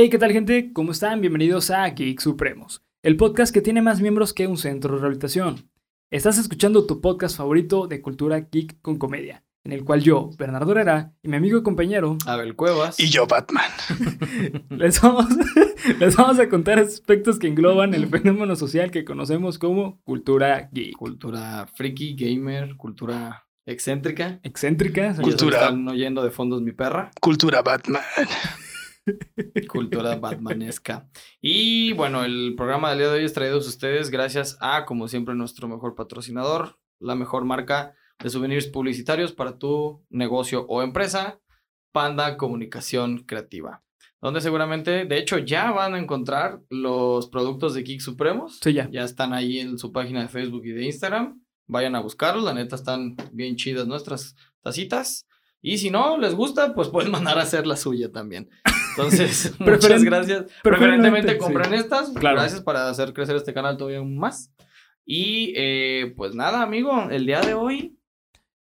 Hey, ¿qué tal gente? ¿Cómo están? Bienvenidos a Geek Supremos, el podcast que tiene más miembros que un centro de rehabilitación. Estás escuchando tu podcast favorito de cultura geek con comedia, en el cual yo, Bernardo Herrera, y mi amigo y compañero, Abel Cuevas. Y yo, Batman. les vamos, les vamos a contar aspectos que engloban el fenómeno social que conocemos como cultura geek. Cultura friki, gamer, cultura excéntrica. Excéntrica. Cultura. Están oyendo de fondo es mi perra. Cultura Batman. Cultura batmanesca. Y bueno, el programa del día de hoy es traído a ustedes gracias a, como siempre, nuestro mejor patrocinador, la mejor marca de souvenirs publicitarios para tu negocio o empresa, Panda Comunicación Creativa. Donde seguramente, de hecho, ya van a encontrar los productos de Geek Supremos. Sí, ya. Ya están ahí en su página de Facebook y de Instagram. Vayan a buscarlos, la neta están bien chidas nuestras tacitas. Y si no les gusta, pues pueden mandar a hacer la suya también. Entonces, muchas Preferen- gracias. preferentemente, Preferentemente sí. compren estas. Claro. Gracias para hacer crecer este canal todavía más. Y eh, pues nada, amigo, el día de hoy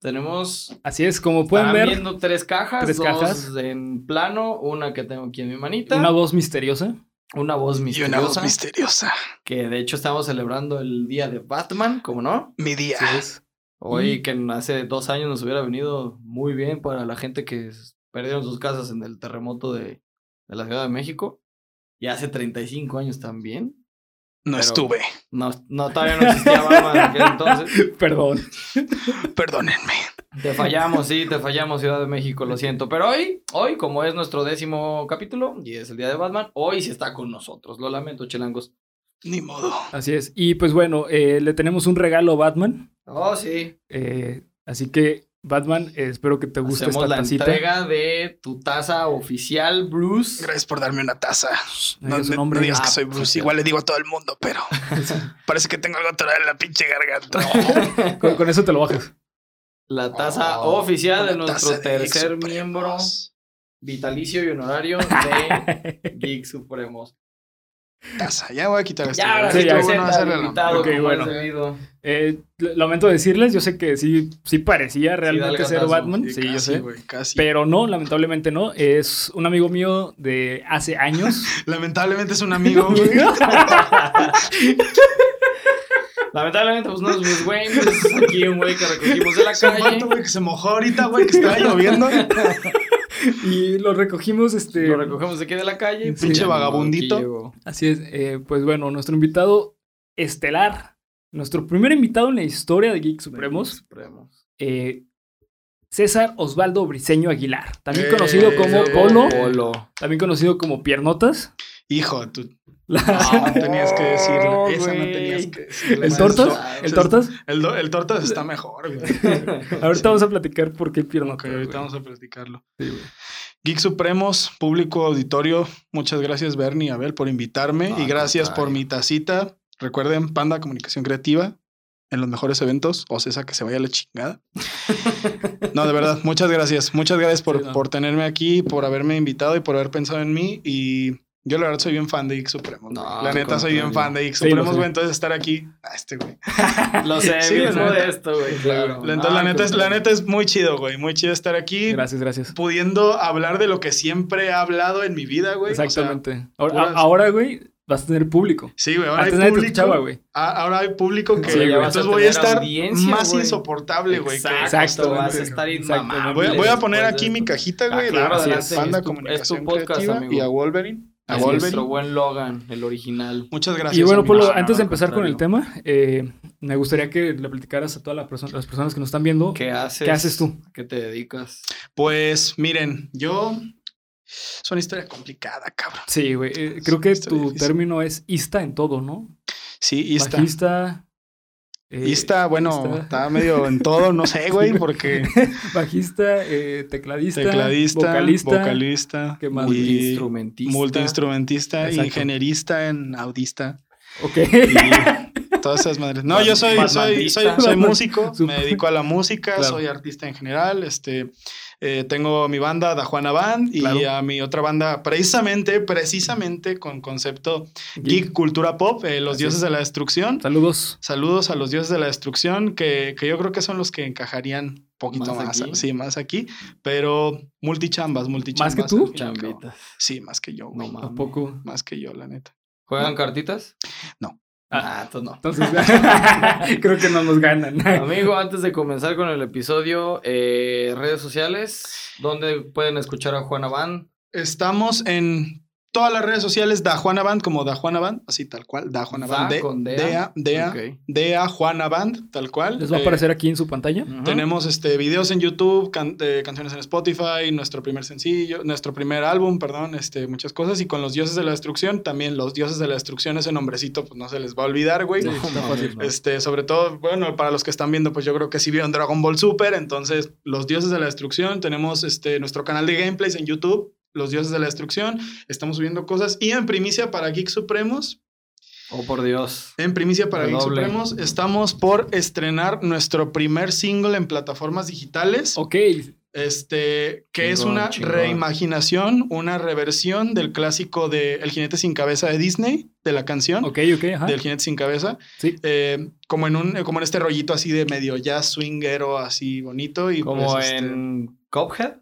tenemos. Así es, como pueden ver, viendo tres cajas. tres dos cajas. en plano, una que tengo aquí en mi manita. una voz misteriosa. una voz Y misteriosa. una voz misteriosa. que de hecho estamos celebrando el día de Batman, ¿cómo no? Mi día. Así es. Hoy que hace dos años nos hubiera venido muy bien para la gente que perdieron sus casas en el terremoto de, de la Ciudad de México. Y hace 35 años también. No Pero- estuve. No, no todavía no existía Batman en aquel entonces. Perdón. Perdónenme. Te fallamos, sí, te fallamos, Ciudad de México, lo siento. Pero hoy, hoy, como es nuestro décimo capítulo y es el día de Batman, hoy sí está con nosotros. Lo lamento, chelangos. Ni modo. Así es. Y pues bueno, eh, le tenemos un regalo a Batman. Oh, sí. eh, así que, Batman, espero que te guste Hacemos esta la tacita. entrega de tu taza oficial, Bruce. Gracias por darme una taza. No No, no- nombre. no digas Ah, que soy pues, Bruce. Igual le digo a todo el mundo, pero parece que tengo algo atorado en la pinche garganta. Con, con eso te lo bajas. La taza Oh, oficial de nuestro tercer miembro vitalicio y honorario de Geek Supremos. Ya voy a quitar esto. Ya, ahora Sí, ya. Bueno, hacerle la- invitado Ok, como bueno. Eh, lamento decirles, yo sé que sí, sí parecía realmente ser. Batman. Sí, yo casi, sé. güey, casi. Pero no, lamentablemente no. Es un amigo mío de hace años. Lamentablemente es un amigo, güey. Lamentablemente, pues no es Bruce Wayne, es aquí un güey que recogimos de la un calle. vato, güey, que se mojó ahorita, güey, que estaba lloviendo. y lo recogimos, este. Lo recogemos de aquí de la calle. Sí. Pinche vagabundito. Así es. eh, pues bueno, nuestro invitado estelar. Nuestro primer invitado en la historia de Geek Supremos. Supremos. eh, César Osvaldo Briseño Aguilar. También Eh, conocido como Polo. Polo. También conocido como Piernotas. Hijo, tú La- no tenías que decirlo. No, Esa no güey. tenías que decirlo. ¿El. Tortas? ¿El Tortas? El, do- el tortas está mejor, güey. Ahorita vamos a platicar por qué Ok, Piernotas. ahorita güey. vamos a platicarlo. Sí, güey. Geek Supremos, público auditorio, muchas gracias Bernie y Abel por invitarme y gracias por mi tacita. Recuerden, Panda Comunicación Creativa en los mejores eventos, o César que se vaya a la chingada. No, de verdad, muchas gracias. Muchas gracias por, Sí, no. por tenerme aquí, por haberme invitado y por haber pensado en mí. Y yo la verdad soy bien fan de Geek Supremos. No, la neta soy bien fan de lo Supremos, güey. Entonces estar aquí, ah, este güey. Lo sé, Sí, bien la modesto, güey, claro. Entonces, Ah, la, neta es, la neta es muy chido, güey. Muy chido estar aquí. Gracias, gracias. pudiendo hablar de lo que siempre he hablado en mi vida, güey. O sea, Exactamente. ahora, puras- ahora, güey, vas a tener público. sí, güey. Ahora Antes hay público. escuchaba, güey. Ah, ahora hay público que. Sí, güey. entonces voy a estar más güey. insoportable, güey. Exacto, vas a estar inmamable. Voy a, voy a poner aquí mi cajita, Ah, güey. claro, de adelante, Panda es tu- Comunicación es tu podcast, Creativa amigo. y a Wolverine. A Es Wolverine. nuestro buen Logan, el original. Muchas gracias. Y bueno. Polo, no, antes de empezar con el tema, eh, me gustaría que le platicaras a todas las perso- las personas que nos están viendo. ¿Qué haces? ¿Qué haces tú? ¿A ¿Qué te dedicas? Pues miren, yo. Es una historia complicada, cabrón. Sí, güey. eh, creo que tu difícil. término es ista en todo, ¿no? Sí, está. Bajista. Eh, bueno, está medio en todo, no sé, güey, porque Bajista, eh, tecladista, tecladista, vocalista. vocalista, ¿Qué más? Multiinstrumentista. multiinstrumentista, ingenierista en audista. Ok. Y todas esas madres. No, yo soy, soy, soy, soy músico, me dedico a la música, Claro. soy artista en general, este, eh, tengo mi banda Da Juana Band y Claro. a mi otra banda precisamente, precisamente con concepto geek, cultura pop, eh, Los Así Dioses es. de la Destrucción. Saludos. Saludos a los dioses de la destrucción, que, que yo creo que son los que encajarían un poquito ¿Más más, aquí? sí, más aquí, pero multichambas, multichambas. que tú? Chambitas. Sí, más que yo, güey. No ¿A poco? Más que yo, la neta. ¿Juegan cartitas? No. Ah, entonces no. Entonces, creo que no nos ganan. Amigo, antes de comenzar con el episodio, eh, redes sociales, ¿dónde pueden escuchar a Juana Van? Estamos en todas las redes sociales Da Juana Band, como Da Juana Band, así tal cual, Da Juana Da Band, de, con Dea. Dea, Dea, Ok. Dea Juana Band, tal cual. Les va a Eh, aparecer aquí en su pantalla. Tenemos este, videos en YouTube, can- eh, canciones en Spotify, nuestro primer sencillo, nuestro primer álbum, perdón, este, muchas cosas. Y con los dioses de la destrucción, también los dioses de la destrucción, ese nombrecito, pues no se les va a olvidar, güey. Sí, no. Este, sobre todo, bueno, para los que están viendo, pues yo creo que sí vieron Dragon Ball Super. Entonces, los dioses de la destrucción, tenemos este, nuestro canal de gameplays en YouTube, los dioses de la destrucción. Estamos subiendo cosas. Y en primicia para Geek Supremos, Oh, por Dios. en primicia para Geek. Supremos, estamos por estrenar nuestro primer single en plataformas digitales. Ok. Este, que es una chingón. reimaginación, una reversión del clásico de El jinete sin cabeza de Disney, de la canción Ok, ok, ajá. del jinete sin cabeza. Sí. Eh, como en un, como en este rollito así de medio jazz swingero, así bonito. Y Como pues, este, en Cuphead.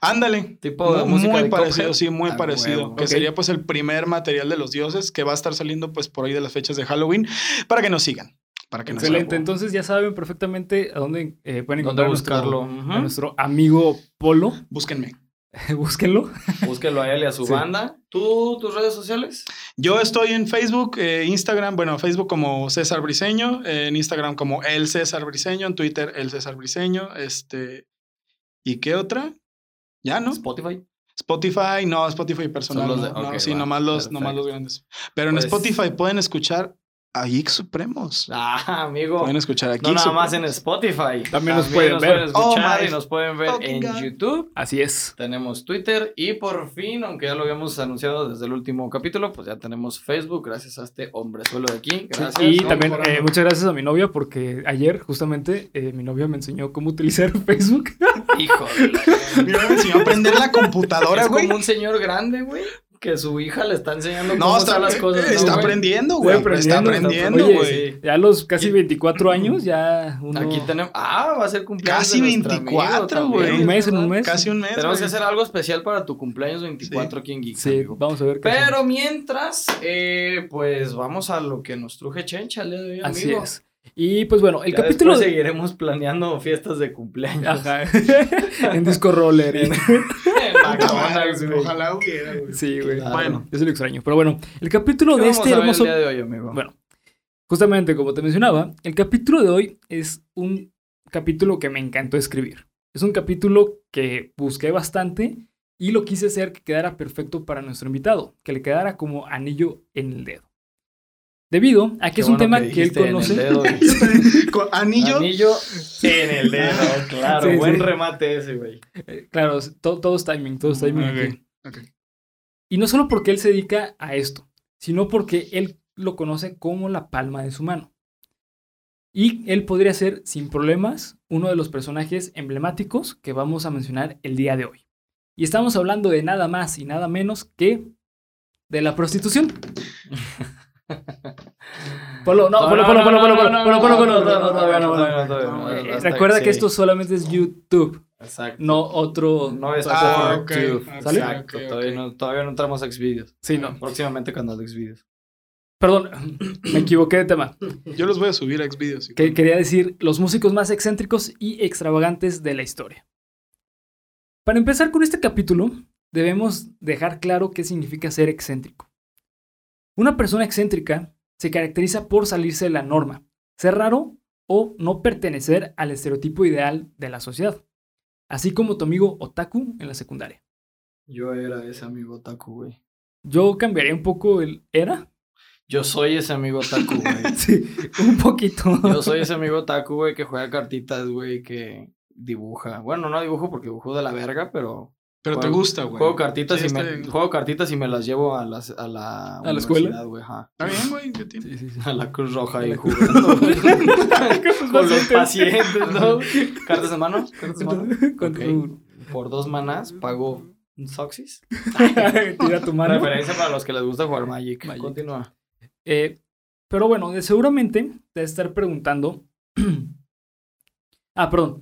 Ándale. Tipo de Muy, música muy de parecido, Cuphead. sí, muy Ah, parecido. huevo. Que sería pues el primer material de los dioses que va a estar saliendo pues por ahí de las fechas de Halloween para que nos sigan. Para que nos Excelente. Entonces ya saben perfectamente a dónde eh, pueden ¿Dónde encontrar a buscarlo? nuestro, a nuestro amigo Polo. Búsquenme. Búsquenlo. Búsquelo a él y a su Sí. banda. ¿Tú, tus redes sociales? Yo estoy en Facebook, eh, Instagram, bueno, Facebook como César Briseño, en Instagram como El César Briseño, en Twitter El César Briseño, este... ¿Y qué otra? Ya, ¿no? Spotify. Spotify, no, Spotify personal. No, sí, va, nomás los, nomás los grandes. Pero en Pues- Spotify pueden escuchar a Geek Supremos. Ah, amigo. Pueden escuchar aquí. No nada más en Spotify. También nos pueden ver. escuchar Oh y nos pueden ver en God. YouTube. Así es. Tenemos Twitter y por fin, aunque ya lo habíamos anunciado desde el último capítulo, pues ya tenemos Facebook gracias a este hombrezuelo de aquí. Gracias. Y Vamos también eh, muchas gracias a mi novia porque ayer justamente eh, mi novia me enseñó cómo utilizar Facebook. Hijo de la- Mira, me enseñó a aprender la computadora, Es güey. como un señor grande, güey, que su hija le está enseñando No, cómo está, las cosas. ¿no, está güey? aprendiendo, güey. aprendiendo, Está está aprendiendo, Oye, güey. Ya a los casi 24 años ya uno... Aquí tenemos. Ah, va a ser cumpleaños. Casi de nuestro 24, amigo güey. En un mes, en un mes. Casi un mes. Tenemos que hacer algo especial para tu cumpleaños 24 aquí en Geek. Sí, amigo. vamos a ver qué Pero hacemos. mientras, eh, pues vamos a lo que nos truje Chencha el día de hoy, amigo. Así es. Y pues bueno, el Ya capítulo... seguiremos planeando fiestas de cumpleaños. Ajá. en disco roller. y- En McDonald's, güey. Ojalá hubiera, güey. Sí, güey. Claro. Bueno, sí lo extraño. Pero bueno, el capítulo ¿Qué de vamos este a ver hermoso... el día de hoy, amigo? Bueno, justamente como te mencionaba, el capítulo de hoy es un capítulo que me encantó escribir. Es un capítulo que busqué bastante y lo quise hacer que quedara perfecto para nuestro invitado, que le quedara como anillo en el dedo. Debido a que Qué es un bueno tema que que él dijiste en el conoce. dedo. Con Anillo. Anillo en el dedo, claro. Sí, buen sí. remate ese, güey. Eh, claro, todo, todo es timing, todo es timing. Ok, aquí. ok. Y no solo porque él se dedica a esto, sino porque él lo conoce como la palma de su mano. Y él podría ser, sin problemas, uno de los personajes emblemáticos que vamos a mencionar el día de hoy. Y estamos hablando de nada más y nada menos que de la prostitución. Polo, no, polo, polo, polo, polo, polo, polo, polo, Recuerda que esto solamente es YouTube. Exacto. No otro. No es ah, Exacto. Todavía. No, entramos a Xvideos. Sí, no. Próximamente cuando Xvideos. Perdón, me equivoqué de tema. Yo los voy a subir a Xvideos. Que, quería decir los músicos más excéntricos y extravagantes de la historia. Para empezar con este capítulo, debemos dejar claro qué significa ser excéntrico. Una persona excéntrica se caracteriza por salirse de la norma, ser raro o no pertenecer al estereotipo ideal de la sociedad, así como tu amigo otaku en la secundaria. Yo era ese amigo otaku, güey. Yo cambiaría un poco el era. Yo soy ese amigo otaku, güey. Sí, un poquito. Yo soy ese amigo otaku, güey, que juega cartitas, güey, que dibuja. Bueno, no dibujo porque dibujo de la verga, pero Pero te Juego- gusta, güey. Juego cartitas, Sí, y me, juego cartitas y me las llevo a, las, a la, ¿A la escuela? universidad, güey, ajá. Está bien, güey. ¿qué tiene? Sí, sí, sí. A la Cruz Roja ahí jugando. Con los pacientes. ¿no? ¿Cartas de mano? ¿Cartas de mano? Tu- Por dos manas pago un Soxis. Tira tu mano. Referencia para los que les gusta jugar Magic. Magic. Continúa. Eh, pero bueno, seguramente te vas a estar preguntando. ah, perdón.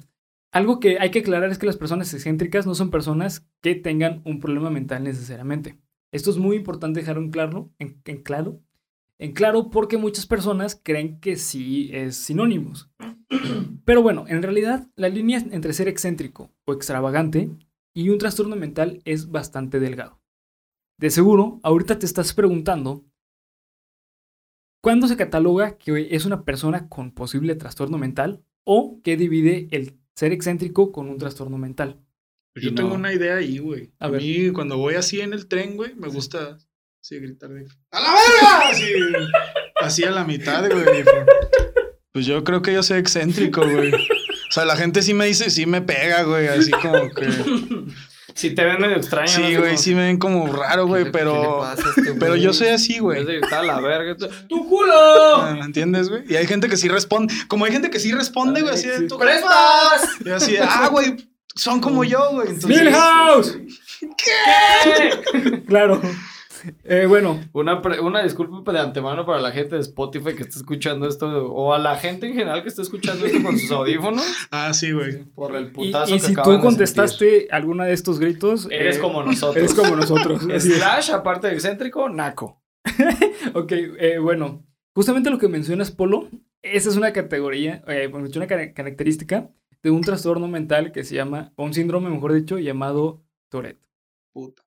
Algo que hay que aclarar es que las personas excéntricas no son personas que tengan un problema mental necesariamente. Esto es muy importante dejar en claro, en, en claro, en claro porque muchas personas creen que sí es sinónimos. Pero bueno, en realidad la línea entre ser excéntrico o extravagante y un trastorno mental es bastante delgado. De seguro, ahorita te estás preguntando ¿Cuándo se cataloga que es una persona con posible trastorno mental o que divide el ser excéntrico con un trastorno mental? Yo Y tengo una idea ahí, güey. A A, ver. mí, cuando voy así en el tren, güey, me gusta así gritar de... ¡A la verga! Así, así a la mitad, güey. Pues yo creo que yo soy excéntrico, güey. O sea, la gente sí me dice, sí me pega, güey. Así como que... Si te ven medio extraño. Sí, güey, Como, sí me ven como raro, ¿qué güey, le- qué le pero... pasa a este Pero güey? yo soy así, güey. vez de gritar a la verga, tú, ¡tu culo! ¿Me entiendes, güey? Y hay gente que sí responde. Como hay gente que sí responde, güey, así de... Sí. "¿Tú ¡Prestas! Y así de, ah, güey, son como yo, güey. Entonces, ¡Milhouse! ¿Qué? Claro. Eh, bueno, Una, pre- una disculpa de antemano para la gente de Spotify que está escuchando esto, o a la gente en general que está escuchando esto con sus audífonos, Ah, sí, güey. por el y, putazo y que si acaban tú de contestaste alguna de estos gritos. Eres eh, como nosotros. eres como nosotros. Slash, aparte de excéntrico, naco. Ok, eh, bueno, justamente lo que mencionas, Polo, esa es una categoría, eh, bueno, es una cara- característica de un trastorno mental que se llama, o un síndrome, mejor dicho, llamado Tourette. Puta.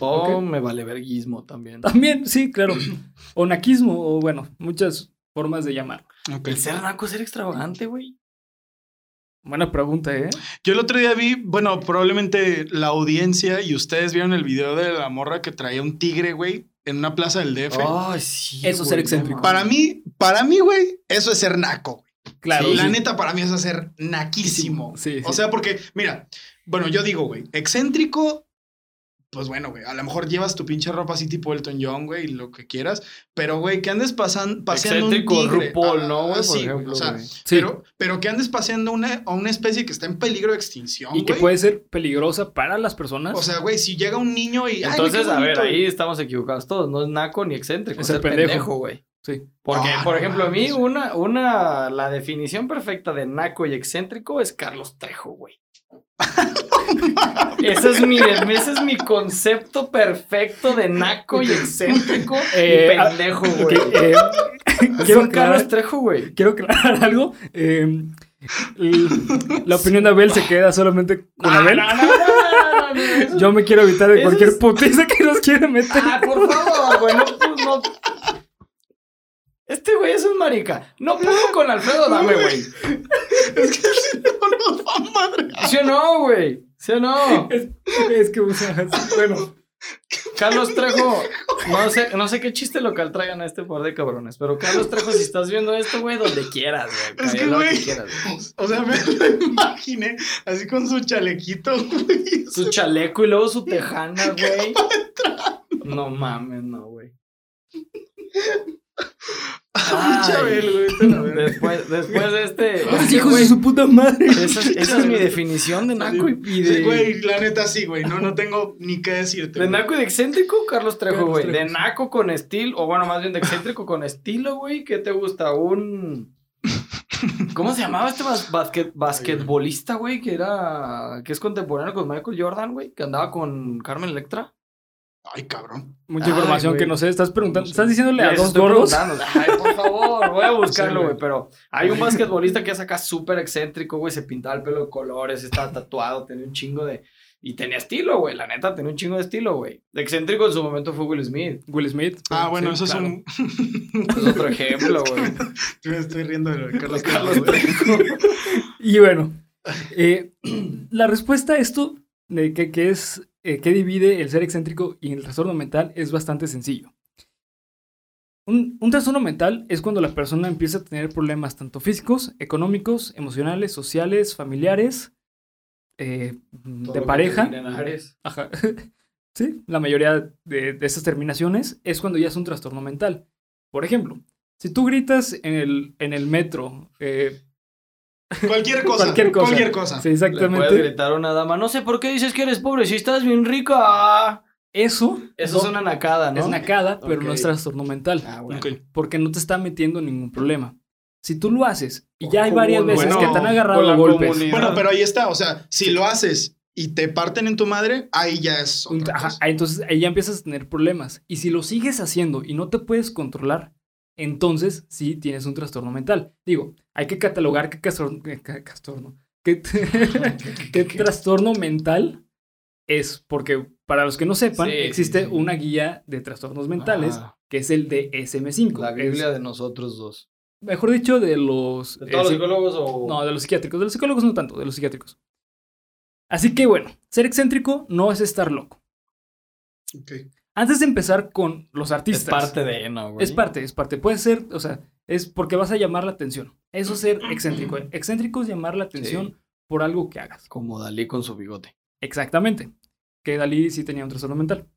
O me vale verguismo también. También, sí, claro. O naquismo, o bueno, muchas formas de llamar. El ser naco es ser extravagante, güey. Buena pregunta, ¿eh? Yo el otro día vi, bueno, probablemente la audiencia y ustedes vieron el video de la morra que traía un tigre, güey, en una plaza del DF. Ay, sí. Eso es ser excéntrico. Para mí, para mí, güey, eso es ser naco. güey. Claro. Sí, la sí. neta, para mí eso es ser naquísimo. Sí, sí. O sea, porque, mira, bueno, yo digo, güey, excéntrico, pues bueno, güey, a lo mejor llevas tu pinche ropa así tipo Elton John, güey, lo que quieras, pero, güey, que andes pasan, paseando Excéntrico un tigre. RuPaul, ¿no, güey? Por sí, güey, ejemplo, o sea, güey. Sí. pero, pero que andes paseando una, a una especie que está en peligro de extinción, y que puede ser peligrosa para las personas. O sea, güey, si llega un niño y. ay, Entonces, a ver, ahí estamos equivocados todos. No es naco ni excéntrico, Es es el pendejo. pendejo, güey. sí. Porque, Ah, por no ejemplo, a mí una, una, la definición perfecta de naco y excéntrico es Carlos Trejo, güey. Ese, es mi, ese es mi concepto perfecto de naco y excéntrico Eh, y ah, pendejo, Ok, güey. eh, quiero, aclarar, Trejo, güey. quiero aclarar algo. eh, l- la opinión de Abel se queda solamente con No, Abel. no, no, Yo me quiero evitar de cualquier es- putiza que nos quiera meter. Ah, por favor, güey, no. Este güey es un marica. No pudo con Alfredo Dame, güey. Es que si no nos va a madre. ¿Sí o no, güey? ¿Sí o no? Es, es que, sea, bueno, Carlos Trejo, no sé, no sé qué chiste local traigan a este par de cabrones, pero Carlos Trejo, si estás viendo esto, güey, donde quieras, güey. Es que, güey. O sea, me lo imaginé así con su chalequito, güey. Su chaleco y luego su tejana, güey. No mames, no, güey. Ah, Ay. Chabel, güey. Después, después de este. los hijos de su puta madre. esa, es- esa es mi definición de naco y, y de. Sí, güey, la neta sí, güey. No, no tengo ni qué decirte. De güey. naco y de excéntrico, Carlos Trejo, Carlos güey. Trejo, De naco con estilo, o bueno, más bien de excéntrico con estilo, güey. ¿Qué te gusta? Un. ¿Cómo se llamaba este bas- basquet- basquetbolista, güey? Que era. que es contemporáneo con Michael Jordan, güey. Que andaba con Carmen Electra. Ay, cabrón. Mucha información que no sé. Estás preguntando, estás diciéndole a dos gordos. Ay, por favor, voy a buscarlo, güey. pero hay un basquetbolista que es acá súper excéntrico, güey. Se pintaba el pelo de colores, estaba tatuado, tenía un chingo de. Y tenía estilo, güey. La neta, tenía un chingo de estilo, güey. Excéntrico en su momento fue Will Smith. Will Smith. Ah, bueno, Sí, eso claro. es un. Es otro ejemplo, güey. Yo me estoy riendo de lo de Carlos, Carlos. Y bueno, eh, la respuesta a esto de que, que es eh, que divide el ser excéntrico y el trastorno mental es bastante sencillo. Un, un trastorno mental es cuando la persona empieza a tener problemas tanto físicos, económicos, emocionales, sociales, familiares eh, de pareja. Ajá. Sí, la mayoría de, de esas terminaciones es cuando ya es un trastorno mental. Por ejemplo, si tú gritas en el, en el metro, eh, Cualquier cosa. cualquier cosa. Cualquier cosa. Sí, Le exactamente. puedes gritar a una dama, no sé por qué dices que eres pobre si estás bien rica. Eso, Eso es una nacada, ¿no? es nacada, pero no es trastorno mental. Ah, bueno. Ok. Porque no te está metiendo en ningún problema. Si tú lo haces y O ya hay varias veces bueno, que te han agarrado la a golpes. comunidad. Bueno, pero ahí está. O sea, si lo haces y te parten en tu madre, ahí ya es otra ajá, cosa. entonces ahí ya empiezas a tener problemas. Y si lo sigues haciendo y no te puedes controlar, entonces sí tienes un trastorno mental. Digo, hay que catalogar qué castor- qué ca- castorno, qué, qué trastorno mental es, porque para los que no sepan, Sí, existe sí. una guía de trastornos mentales Ah, que es el de SM5. la Es- Biblia de nosotros dos. mejor dicho, de los... ¿De todos los psicólogos o...? No, de los psiquiátricos. De los psicólogos no tanto, de los psiquiátricos. Así que bueno, ser excéntrico no es estar loco. Ok. Antes de empezar con los es artistas. parte de, ¿no, güey? Es parte, es parte. Puede ser, o sea, es porque vas a llamar la atención. Eso es ser excéntrico. Excéntrico es llamar la atención por algo que hagas. Como Dalí con su bigote. Exactamente. Que Dalí sí tenía un trastorno mental.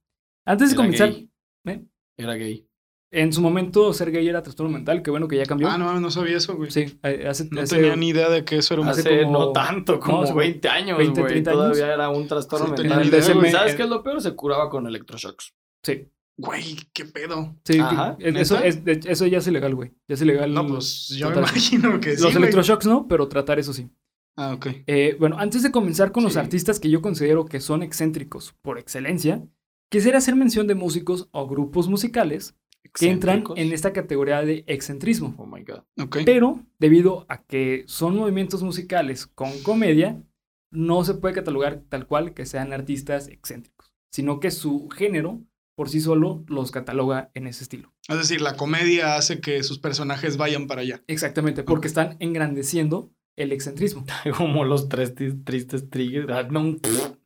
Antes de Era comenzar, gay. ¿eh? Era gay. en su momento ser gay era trastorno mental. Qué bueno que ya cambió. Ah, no, no sabía eso, güey. Sí, eh, hace, No hace- tenía ni idea de que eso era un... Hace Hace como- no tanto, como no, hace 20 años, 20, güey. 30 años. Todavía era un trastorno Sí, mental. ¿Y ¿Sabes qué es lo peor? Se curaba con electroshocks. Sí, Güey, qué pedo. sí. Ajá, eso, es, eso ya es ilegal, güey. Ya es ilegal. No, pues yo me imagino que sí, Los electroshocks no, pero tratar eso sí. Ah, ok. Eh, bueno, antes de comenzar con los artistas que yo considero que son excéntricos por excelencia, quisiera hacer mención de músicos o grupos musicales que entran en esta categoría de excentrismo. Oh my god. Ok. Pero debido a que son movimientos musicales con comedia, no se puede catalogar tal cual que sean artistas excéntricos, sino que su género por sí solo los cataloga en ese estilo. Es decir, la comedia hace que sus personajes vayan para allá. Exactamente, porque Ok. están engrandeciendo el excentrismo. Como los tres tri- tristes tigres. Ah, no,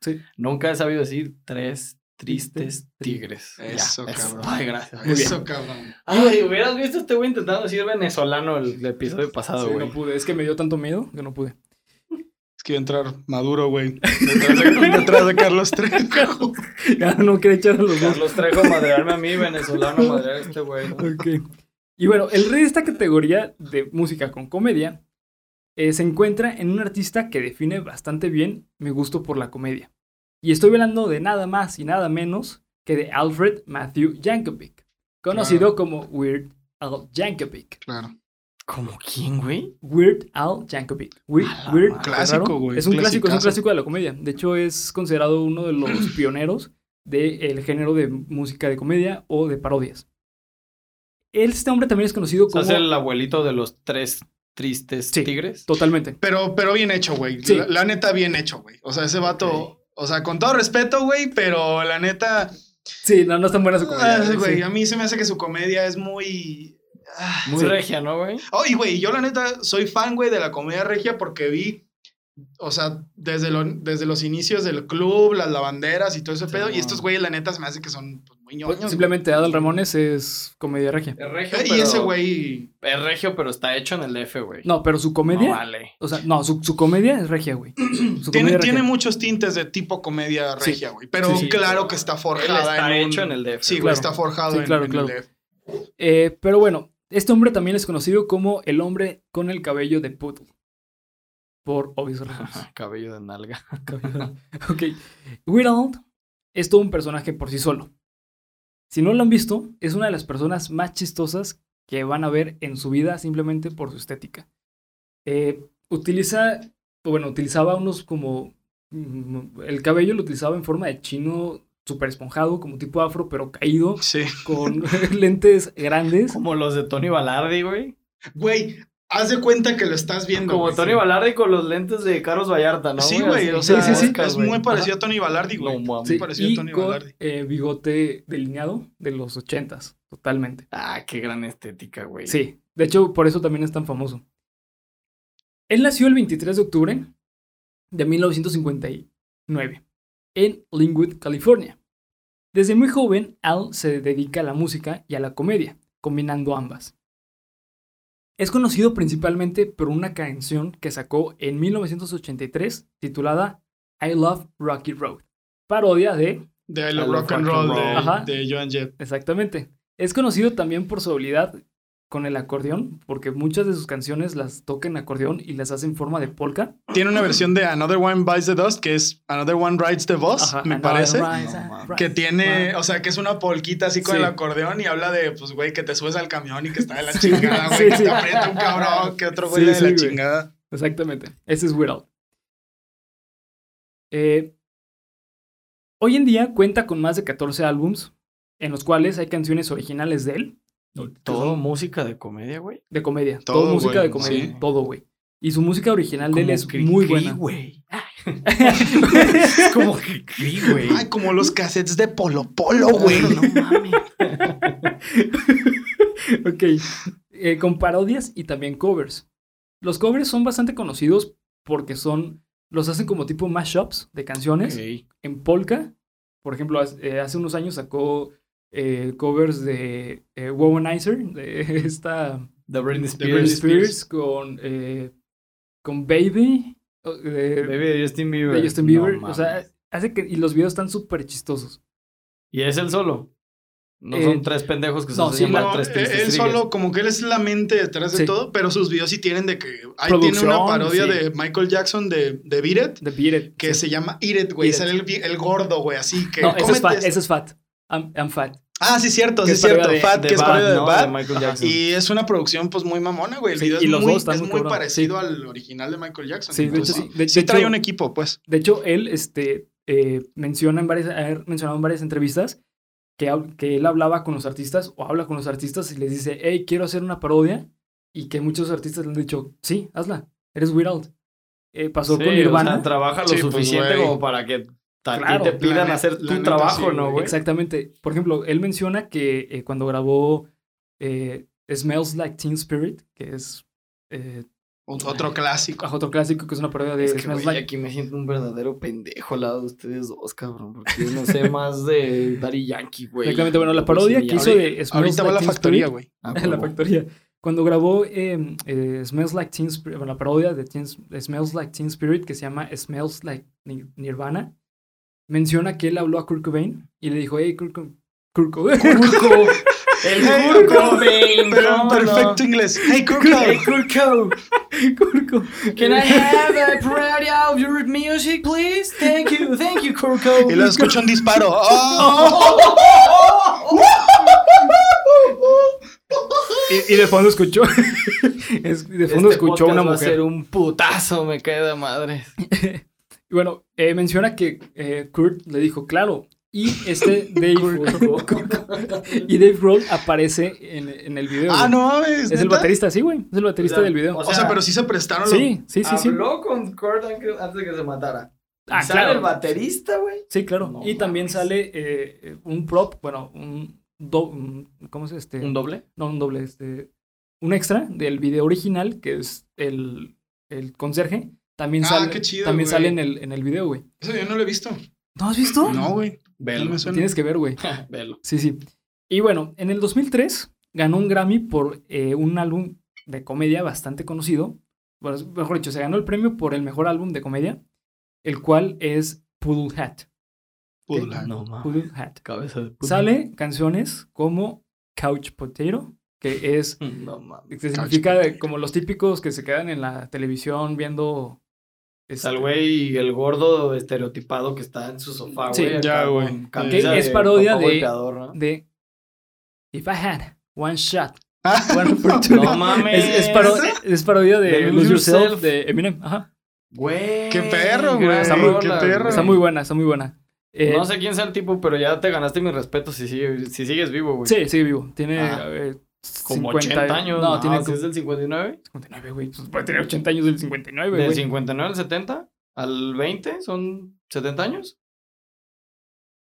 Sí. Nunca he sabido decir tres tristes tigres. Ya, Eso, cabrón. Ay, gracias. Muy bien. Eso, cabrón. Ay, hubieras visto este güey intentando decir venezolano el, el episodio pasado, Sí, güey. no pude, es que me dio tanto miedo que no pude. Es que iba a entrar Maduro, güey. Detrás de, detrás de Carlos Trejo. Ya no quería echar a los dos. Carlos Trejo madrearme a mí, venezolano madrear a este güey. ¿no? Ok. Y bueno, el rey de esta categoría de música con comedia eh, se encuentra en un artista que define bastante bien mi gusto por la comedia. Y estoy hablando de nada más y nada menos que de Alfred Matthew Yankovic, conocido como Weird Al Yankovic. Claro. ¿Como quién, güey? Weird Al Yankovic. Weird, Weird, madre. ¿es Clásico, güey, Es un clásico, es un clásico de la comedia. De hecho, es considerado uno de los pioneros del género de música de comedia o de parodias. Este hombre también es conocido como... es el abuelito de los tres tristes Sí. tigres. Totalmente. Pero, pero bien hecho, güey. Sí. La, la neta, bien hecho, güey. O sea, ese vato, o sea, con todo respeto, güey, pero la neta, Sí, no, no es tan buena su comedia. ah, güey, sí. a mí se me hace que su comedia es muy... ah. Muy Sí. regia, ¿no, güey? Oh, y güey, yo la neta soy fan, güey, de la comedia regia porque vi, o sea, desde, lo- desde los inicios del club, las lavanderas y todo ese Sí, pedo. Y estos güeyes, la neta, se me hace que son pues, muy ñoños. Pues, Simplemente Adal Ramones es comedia regia. Es regio, güey. pero... Y ese güey, Es regio, pero está hecho en el DF, güey. No, pero su comedia. No vale. O sea, no, su, su comedia es regia, güey. Su tiene, muchos tintes de tipo comedia Sí. regia, güey. Pero Sí, sí. claro que está Él forjada está en un- hecho en el DF. Sí, güey, Claro. está forjado Sí, en, claro, en claro. el DF. Eh, pero bueno, este hombre también es conocido como el hombre con el cabello de poodle. Por obvias razones. Cabello de nalga. Cabello- ok. Weird Al es todo un personaje por sí solo. Si no lo han visto, es una de las personas más chistosas que van a ver en su vida simplemente por su estética. Eh, utiliza, o bueno, utilizaba unos como... mm, El cabello lo utilizaba en forma de chino súper esponjado, como tipo afro, pero caído, Sí. con lentes grandes. Como los de Tony Balardi, güey. Güey, haz de cuenta que lo estás viendo. Como güey. Tony Balardi con los lentes de Carlos Vallarta, ¿no? Sí, güey, o sea, sí, sí, Oscar, es güey. muy parecido a Tony Balardi, güey. No. Sí, parecido a Tony con Balardi. eh, bigote delineado de los ochentas, totalmente. Ah, qué gran estética, güey. Sí, de hecho, por eso también es tan famoso. Él nació el 23 de octubre de 1959 en Linwood, California. Desde muy joven, Al se dedica a la música y a la comedia, combinando ambas. Es conocido principalmente por una canción que sacó en 1983 titulada I Love Rocky Road. Parodia de... De I I Love Rock and Roll de, de Joan Jett. Exactamente. Es conocido también por su habilidad con el acordeón, porque muchas de sus canciones las toca en acordeón y las hace en forma de polka. Tiene una versión de Another One Bites the Dust, que es Another One Rides the Boss, Ajá, me parece. Rise, No mames. Que tiene, o sea, que es una polquita así con Sí. el acordeón y habla de, pues, güey, que te subes al camión y que está de la Sí. chingada, güey, Sí, que sí. te aprieta un cabrón, que otro güey Sí, de sí, la güey. chingada. Exactamente. Ese es Weird. Eh, hoy en día cuenta con más de 14 álbums, en los cuales hay canciones originales de él, Todo música de comedia, güey. de comedia. Todo, Todo, música güey, de comedia. sí. Todo, güey. Y su música original de él Como es Cri- muy buena. güey. es como que Cri, güey. Ay, como los cassettes de Polo Polo, güey. No mames. ok. Eh, con parodias y también covers. Los covers son bastante conocidos porque son. Los hacen como tipo mashups de canciones en polka. Por ejemplo, hace, eh, hace unos años sacó eh, covers de eh, Womanizer, de esta The Britney The Britney Spears. Con, eh, con Baby, o- de, Baby de Justin Bieber. de Justin Bieber. No o sea, hace que. Y los videos están súper chistosos. Y es el solo. No Eh, son tres pendejos que se no, hacen sí, No, tres eh, él solo, como que él es la mente detrás de Sí. todo, pero sus videos sí tienen de que. Ahí Producción, tiene una parodia sí. de Michael Jackson de, de Beat It, The Beat It. que sí. se llama It, güey. Sale el, el gordo, güey, así que. No, ese es fat. esto. Ese es fat. I'm, I'm fat. Ah, sí, cierto, sí, es cierto. de- Fat, De que es parodia de ¿no? Bad. De Michael Jackson. Y es una producción, pues, muy mamona, güey. El Sí, video y es los muy, dos están es muy parecido al original de Michael Jackson. Sí, de hecho, Entonces, sí. De- sí de trae hecho- un equipo, pues. De hecho, él este, eh, menciona en varias, ha mencionado en varias entrevistas que, él hablaba con los artistas o habla con los artistas y les dice, hey, quiero hacer una parodia. Y que muchos artistas le han dicho, sí, hazla, eres Weird Al". Eh, pasó Sí, con o Nirvana. sea, trabaja lo Sí, pues, suficiente como para que Claro, te pidan la hacer la tu trabajo, sí, ¿no, güey? Exactamente. Por ejemplo, él menciona que eh, cuando grabó eh, Smells Like Teen Spirit, que es eh, Otro clásico. otro clásico que es una parodia de Es que, Smells güey, Like aquí me siento un verdadero pendejo al lado de ustedes dos, cabrón. Porque yo no sé más de Daddy Yankee, güey. Exactamente, bueno, la parodia que hizo de Smells Ahorita va Like la Teen factoría, Spirit, güey. Ah, en la factoría. Cuando grabó eh, eh, Smells Like Teen Spirit, bueno, la parodia de Teen- de Smells Like Teen Spirit, que se llama Smells Like Ni- Nirvana, menciona que él habló a Kurt Cobain y le dijo, hey, Kurt, Co- Kurt Cobain. Kurko. El Hey, Kurt Kurko. Cobain, Pero en perfecto inglés. Hey, Kurt Hey, Cobain. Kurko. Kurt Co- Can I have a parody of your music, please? Thank you, thank you, Kurko. Y lo escucho un disparo. Y, y de fondo escuchó, es- de fondo Este escuchó una va a ser mujer. un putazo, me cae de madre. Y bueno, eh, menciona que eh, Kurt le dijo, claro. Y este Dave y Dave Grohl aparece en, en el video. Ah, güey. no mames. Es el baterista, sí, güey. Es el baterista O sea, del video. o O sea, pero sí se prestaron los. sí, sí, sí, sí. Habló con Kurt antes antes de que se matara. Ah, ¿Y sale claro. el baterista, güey? Sí, claro. No y también sale eh, un prop, bueno, un, do- un- ¿cómo se este? ¿Un doble? no, un doble, este, un extra del video original que es el, el conserje. También Ah, sale, qué chido, también güey. sale en el, en el video, güey. Eso yo no lo he visto. ¿No has visto? No, güey. Velo. No me suena. Tienes que ver, güey. Velo. Sí, sí. Y bueno, en el 2003 ganó un Grammy por eh, un álbum de comedia bastante conocido. Bueno, mejor dicho, se ganó el premio por el mejor álbum de comedia, el cual es Poodle Hat. Pudula. No mames. Poodle Hat. Cabeza de puta. Sale canciones como Couch Potato, que es No mames. que significa como los típicos que se quedan en la televisión viendo Es al este, güey, el gordo estereotipado que está en su sofá, Sí, güey. ya, acá güey. es parodia de- ¿no? de If I had one shot, Ah, one opportunity. No mames. es, es, paro- es parodia de, De Lose Yourself, Yourself. de Eminem. Ajá. Güey. Qué perro, güey, qué perro. güey. Está muy buena, está muy buena. Eh, No sé quién sea el tipo, pero ya te ganaste mi respeto si, sigue, si sigues vivo, güey. Sí, sigue vivo. Tiene Ah, Como 50 80 años. No, No, tiene si como es del 59. 59, güey. Pues puede tener 80 años del 59, Del güey. 59 al 70 al 20 son 70 años.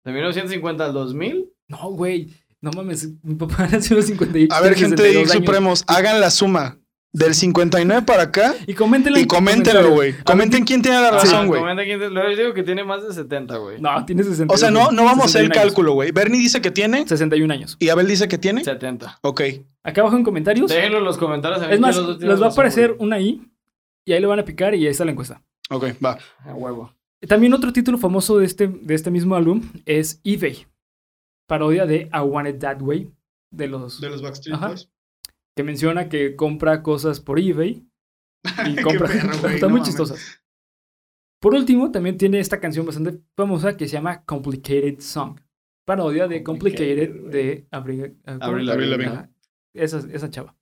De 1950 al 2000. No, güey. No mames, mi papá nació en los 58. A ver, gente de 62 Geek años. Supremos, hagan la suma del 59 para acá Y coméntenlo y en coméntenlo, comentarios. güey. Comenten quién tiene la razón, Ah, güey. comenta quién Luego digo que tiene más de 70, güey. No, tiene 60. O sea, no, no vamos a hacer el 61 años. cálculo, güey. Bernie dice que tiene 61 años. y Abel dice que tiene. 70. Ok. Acá abajo en comentarios. Déjenlo en los comentarios. a ver Es más, los les va a aparecer una I y ahí le van a picar y ahí está la encuesta. Ok, va. A huevo. También otro título famoso de este, de este mismo álbum es eBay, parodia de I Want It That Way, de los, De los Backstreet. Boys. Que menciona que compra cosas por eBay y compra. perro, güey, Están no muy mames. chistosas. Por último, también tiene esta canción bastante famosa que se llama Complicated Song, parodia de Complicated, de Avril Lavigne. Esa, esa chava.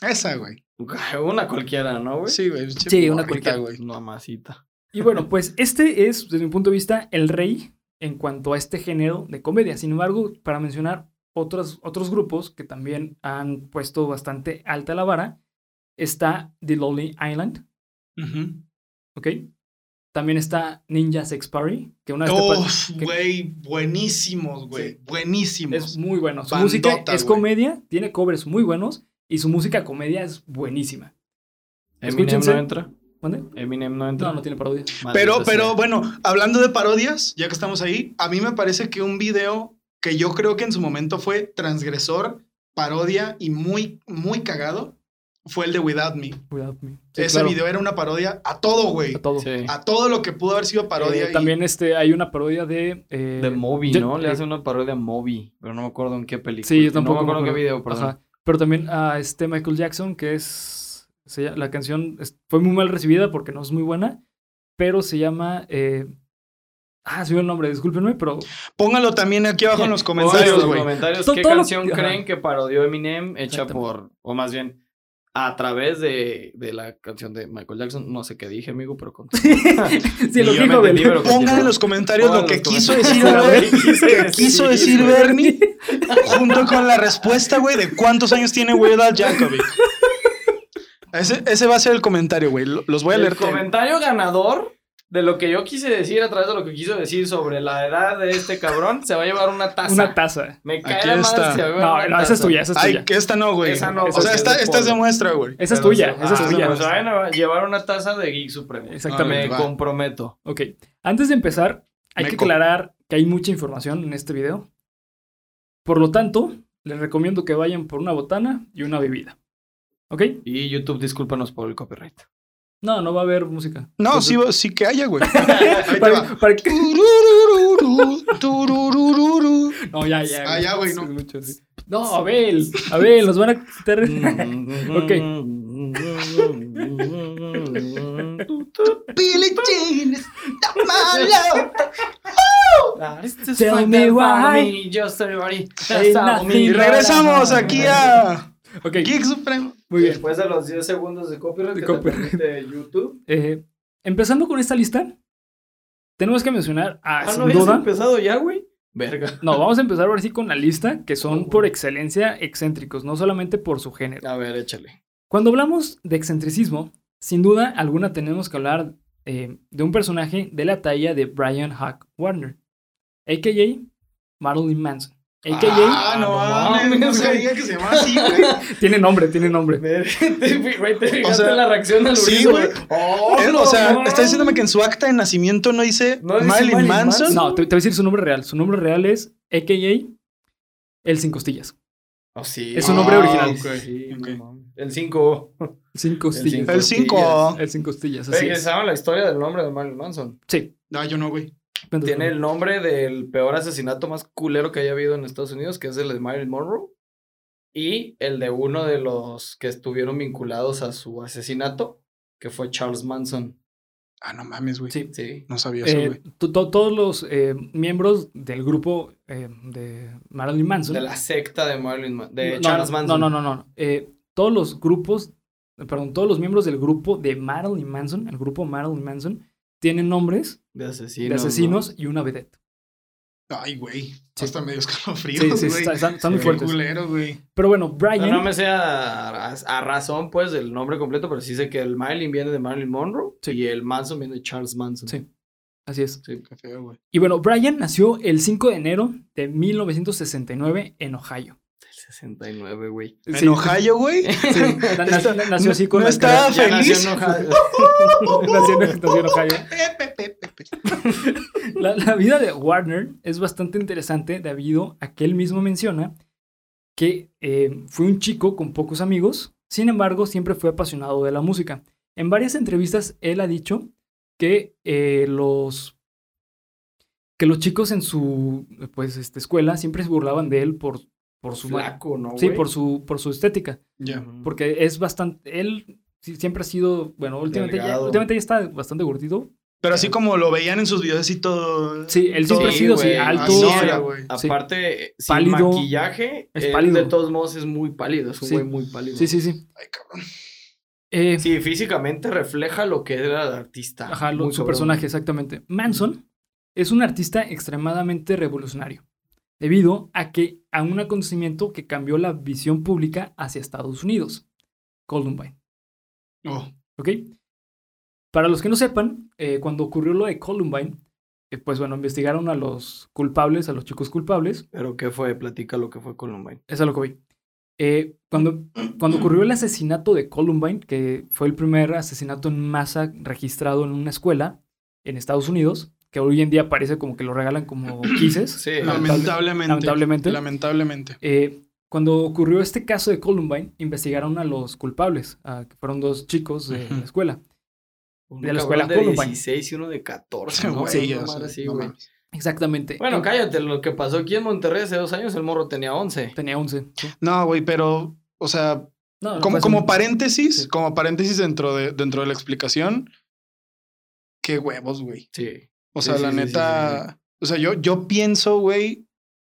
Esa, güey. Una cualquiera, ¿no, güey? Sí, güey. Sí, una cualquiera. güey. Una masita. Y bueno, pues este es, desde mi punto de vista, el rey en cuanto a este género de comedia. Sin embargo, para mencionar otros, otros grupos que también han puesto bastante alta la vara, está The Lonely Island, Ujú. ¿ok? También está Ninja Sex Party, que una vez que- güey, buenísimos, güey. Buenísimos. es muy bueno. Su Bandota, música es comedia, tiene covers muy buenos y su música comedia es buenísima. Eminem no entra. ¿Mande? Eminem no entra. No, no tiene parodia. Pero, pero sea. bueno, hablando de parodias, ya que estamos ahí, a mí me parece que un video que yo creo que en su momento fue transgresor, parodia y muy, muy cagado, fue el de Without Me. Without me. Sí, Ese claro, video era una parodia a todo, güey. a todo. Sí. A todo lo que pudo haber sido parodia. Eh, y- también este, hay una parodia de... eh, De Moby, yo- ¿no? Le eh, hace una parodia a Moby, pero no me acuerdo en qué película. Sí, yo tampoco. No me acuerdo en qué video, perdón. Ajá. Pero también a este Michael Jackson, que es. se llama- la canción es- fue muy mal recibida porque no es muy buena, pero se llama. Ah, se el nombre, discúlpenme, pero. Póngalo también aquí abajo en los comentarios, los güey. comentarios qué lo- canción creen que parodió Eminem hecha por, o más bien, a través de, de la canción de Michael Jackson. No sé qué dije, amigo, pero con... sí, lo dijo pero- Pongan en los comentarios Pongan lo que quiso decir, güey. Que quiso decir Bernie junto con la respuesta, güey, de cuántos años tiene Weird Al Yankovic. Ese, ese va a ser el comentario, güey. Lo- Los voy a El leer todo. comentario ganador de lo que yo quise decir a través de lo que quiso decir sobre la edad de este cabrón se va a llevar una taza. Una taza. Me cae Aquí la madre está. si se va a llevar No, una no, esa es taza. tuya, esa es Ay, tuya. que esta no, güey. Esa no, o sea, esta, es de esta es de muestra, güey. Esa es Pero tuya, esa es ah, tuya. pues se van a llevar una taza de Geek Supremo. Exactamente. Me va. comprometo. Ok. Antes de empezar, hay que Meco. aclarar que hay mucha información en este video. Por lo tanto, les recomiendo que vayan por una botana y una bebida. ¿Ok? Y YouTube, discúlpanos por el copyright. No, no va a haber música. No, Entonces- sí, va- sí que haya, güey. Para, para que-. No, ya, ya. Ah, ya, güey, no. Mucho, sí. No, Abel, Abel, nos van a quitar. ok. Billie Jean is. Tell me why. Ain't nothing Y regresamos aquí a Ok, Geek Supremo. muy bien. Después de los 10 segundos de copyright De que copyright. te permite YouTube. Eh, empezando con esta lista, tenemos que mencionar a, Ah, sin no habías duda. empezado ya, güey. Verga. No, vamos a empezar ahora sí con la lista, que son por excelencia excéntricos, no solamente por su género. A ver, échale. Cuando hablamos de excentricismo, sin duda alguna tenemos que hablar eh, de un personaje de la talla de Brian Huck Warner, a.k.a. Marilyn Manson. A.k.a. Ah, no no mames, no sabía que se llamaba así, güey. tiene nombre, tiene nombre. Güey, te fijaste O sea, en la reacción al sí, güey. Oh, Eh, no o sea, está diciéndome que en su acta de nacimiento no dice ¿No dice Marilyn Marilyn Manson. Manson? No, te, te voy a decir su nombre real. Su nombre real es a.k.a. El Sin Costillas. Oh, sí. Es su nombre Ah, original. ok, Sí, no ok. mames. El 5. Sin Costillas. El 5. El Sin Costillas, así es. ¿Saben la historia del nombre de Marilyn Manson? Sí. No, yo no, güey. Tiene el nombre del peor asesinato más culero que haya habido en Estados Unidos, que es el de Marilyn Monroe. Y el de uno de los que estuvieron vinculados a su asesinato, que fue Charles Manson. Ah, no mames, güey. Sí. Sí. No sabía eso, Eh, güey. to- to- todos los eh, miembros del grupo eh, de Marilyn Manson. De la secta de Marilyn Ma- de no, Charles no, Manson. No, no, no, no. Eh, todos los grupos, perdón, todos los miembros del grupo de Marilyn Manson, el grupo Marilyn Manson, tienen nombres De asesinos. de asesinos y una vedette. Ay, güey. Sí. Hasta medio escalofríos, Sí, güey. sí, está- están, están muy Sí, fuertes. culero, güey. Pero bueno, ¿no? Brian. No, no me sé a, a- a razón, pues, del nombre completo, pero sí sé que el Marilyn viene de Marilyn Monroe Sí. y el Manson viene de Charles Manson. Sí. Así es. Sí. Qué feo, güey. Y bueno, Brian nació el 5 de enero de 1969 en Ohio. El 69, güey. En Sí. Ohio, güey. Sí, na- na- na- nació así con no la estaba nació feliz. en Ohio. nació en- nació en Ohio. La vida de Warner es bastante interesante debido a que él mismo menciona que eh, fue un chico con pocos amigos, sin embargo siempre fue apasionado de la música. En varias entrevistas él ha dicho que eh, los que los chicos en su pues este, escuela siempre se burlaban de él por, por su Flaco, ¿no, sí por su por su estética Ya. Porque es bastante él siempre ha sido bueno últimamente ya, últimamente ya está bastante gordito Pero así como lo veían en sus videos y todo. Sí, él siempre ha sido así, alto. Así No. Sí. Aparte, sin Pálido. maquillaje, Es él pálido. de todos modos es muy pálido, es un Sí. güey muy pálido. sí sí sí Ay, cabrón. Eh, Sí, físicamente refleja lo que era el artista. Ajá, lo- su cabrón. personaje, exactamente. Manson es un artista extremadamente revolucionario, debido a que a un acontecimiento que cambió la visión pública hacia Estados Unidos, Columbine. Oh, ¿Ok? Para los que no sepan, eh, cuando ocurrió lo de Columbine, eh, pues bueno, investigaron a los culpables, a los chicos culpables, Pero ¿qué fue? Platica lo que fue Columbine. es a lo que voy. Eh, cuando, cuando ocurrió el asesinato de Columbine, que fue el primer asesinato en masa registrado en una escuela en Estados Unidos, que hoy en día parece como que lo regalan como quises. Sí, lamentablemente. lamentablemente. Lamentablemente. Eh, cuando ocurrió este caso de Columbine, investigaron a los culpables, a- que fueron dos chicos de la escuela. Un de la escuela de Columbine. 16 y uno de 14. ¿no? Güey, sé, así, no. Exactamente. Bueno, En- cállate, lo que pasó aquí en Monterrey hace dos años, el morro tenía 11. Tenía 11. sí. No, güey, pero, o sea, como, como un- paréntesis, sí. como paréntesis dentro de, dentro de la explicación, qué huevos, güey. Sí. O sea, sí, la sí, neta, sí, o sea, yo, yo pienso, güey,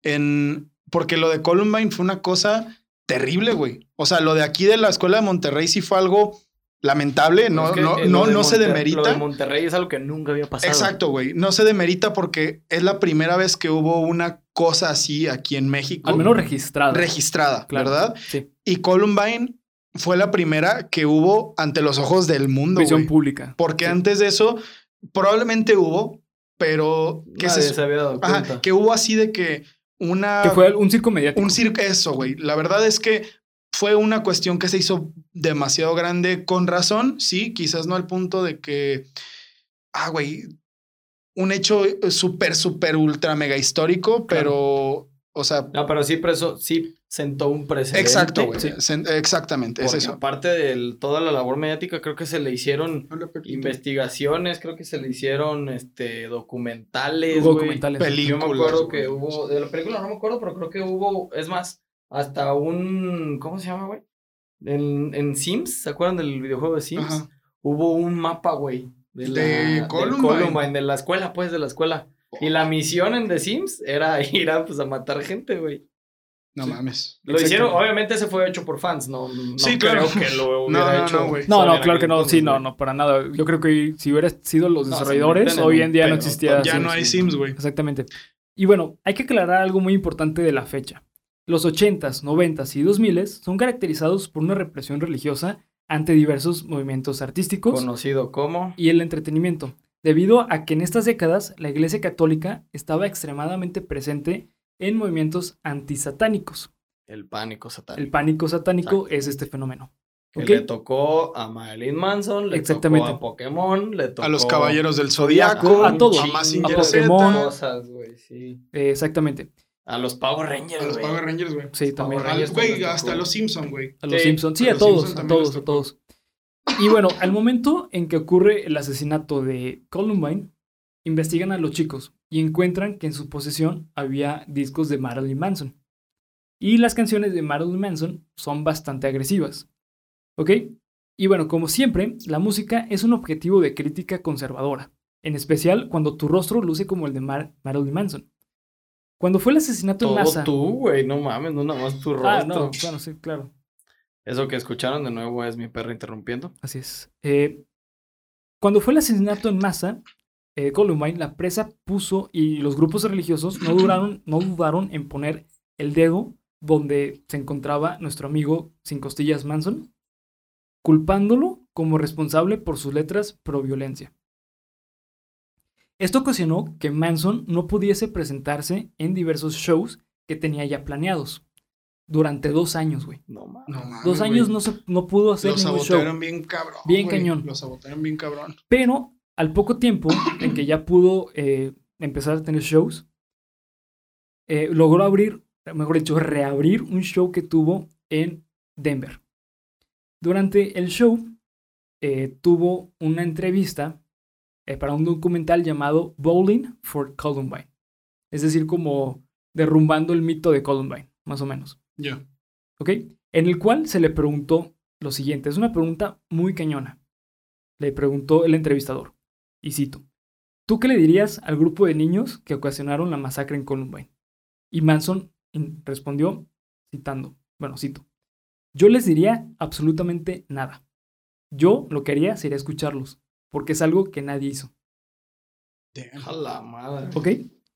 en, porque lo de Columbine fue una cosa terrible, güey. O sea, lo de aquí de la escuela de Monterrey sí fue algo lamentable, no, Es que, no, eh, no, no se Monter- Lo de demerita. Monterrey es algo que nunca había pasado. Exacto, güey. No se demerita porque es la primera vez que hubo una cosa así aquí en México. Al menos registrada, Claro, ¿verdad? Sí. Y Columbine fue la primera que hubo ante los ojos del mundo, Visión pública. Porque Sí. antes de eso probablemente hubo, pero que Nadie se, se había dado ajá, cuenta. que hubo así de que una Que fue un circo mediático. un circo eso, güey. La verdad es que fue una cuestión que se hizo demasiado grande con razón, sí, quizás no al punto de que ah, güey, un hecho súper súper ultra mega histórico, pero o sea, No, pero sí, preso, sí sentó un precedente. exacto, güey. sí. Exactamente, es eso. aparte de toda la labor mediática, creo que se le hicieron investigaciones, creo que se le hicieron este documentales, documentales. Yo me Películas, acuerdo güey. que hubo, de la película no me acuerdo, pero creo que hubo, es más, hasta un, ¿cómo se llama, güey? En, en Sims, ¿se acuerdan del videojuego de Sims? Ajá. Hubo un mapa, güey. De, la, De. Columbine, de la escuela, pues, de la escuela. Y la misión en The Sims era ir a, pues, a matar gente, güey. No mames. Lo hicieron, obviamente ese fue hecho por fans, no, no Sí, creo claro. que lo No, hubiera no, hecho. no, güey. No, Sony no, en claro que no, sí, no, no, para nada. Yo creo que si hubieran sido los desarrolladores, hoy en día no existía. Ya Sims. no hay Sims, güey. Exactamente. Y bueno, hay que aclarar algo muy importante de la fecha. Los 80s, 90s y 2000s son caracterizados por una represión religiosa ante diversos movimientos artísticos Conocido como. y el entretenimiento, debido a que en estas décadas la Iglesia Católica estaba extremadamente presente en movimientos antisatánicos. El pánico satánico. El pánico satánico Exacto. es este fenómeno. Que le tocó a Marilyn Manson, le Exactamente. tocó a Pokémon, le tocó A los caballeros del Zodiaco, a todos. a Mazinger chingo de Pokémon. cosas, güey, sí. Eh, exactamente. A los Power Rangers, A los. Power Rangers, güey. Sí, también. Güey, hasta tocó. los Simpson, güey. A los Sí, Simpsons. Sí, a a todos, a todos, a tocó. todos. Y bueno, al momento en que ocurre el asesinato de Columbine, investigan a los chicos y encuentran que en su posesión había discos de Marilyn Manson. Y las canciones de Marilyn Manson son bastante agresivas. ¿Ok? Y bueno, como siempre, la música es un objetivo de crítica conservadora, en especial cuando tu rostro luce como el de Mar- Marilyn Manson. Cuando fue el asesinato en Todo masa. tú, güey, no mames, no nada más tu rostro. Ah, no, bueno, sí, claro. Eso que escucharon de nuevo es mi perra interrumpiendo. Así es. Eh, cuando fue el asesinato en masa, eh, Columbine, la presa puso y los grupos religiosos no, duraron, no dudaron en poner el dedo donde se encontraba nuestro amigo Sin Costillas Manson, culpándolo como responsable por sus letras pro violencia. Esto ocasionó que Manson no pudiese presentarse en diversos shows que tenía ya planeados durante dos años, güey. No mames. No mames, Dos años no, se, no pudo hacer Los ningún show. sabotearon bien cabrón. Bien güey. cañón. Los sabotearon bien cabrón. Pero al poco tiempo en que ya pudo eh, empezar a tener shows, eh, logró abrir, mejor dicho, reabrir un show que tuvo en Denver. Durante el show eh, tuvo una entrevista eh, para un documental llamado Bowling for Columbine. Es decir, como derrumbando el mito de Columbine, más o menos. Ya. ¿Ok? En el cual se le preguntó lo siguiente. Es una pregunta muy cañona. Le preguntó el entrevistador. Y cito. ¿Tú qué le dirías al grupo de niños que ocasionaron la masacre en Columbine? Y Manson respondió citando. Bueno, cito. Yo les diría absolutamente nada. Yo lo que haría sería escucharlos, porque es algo que nadie hizo. Damn. A la madre. ¿Ok?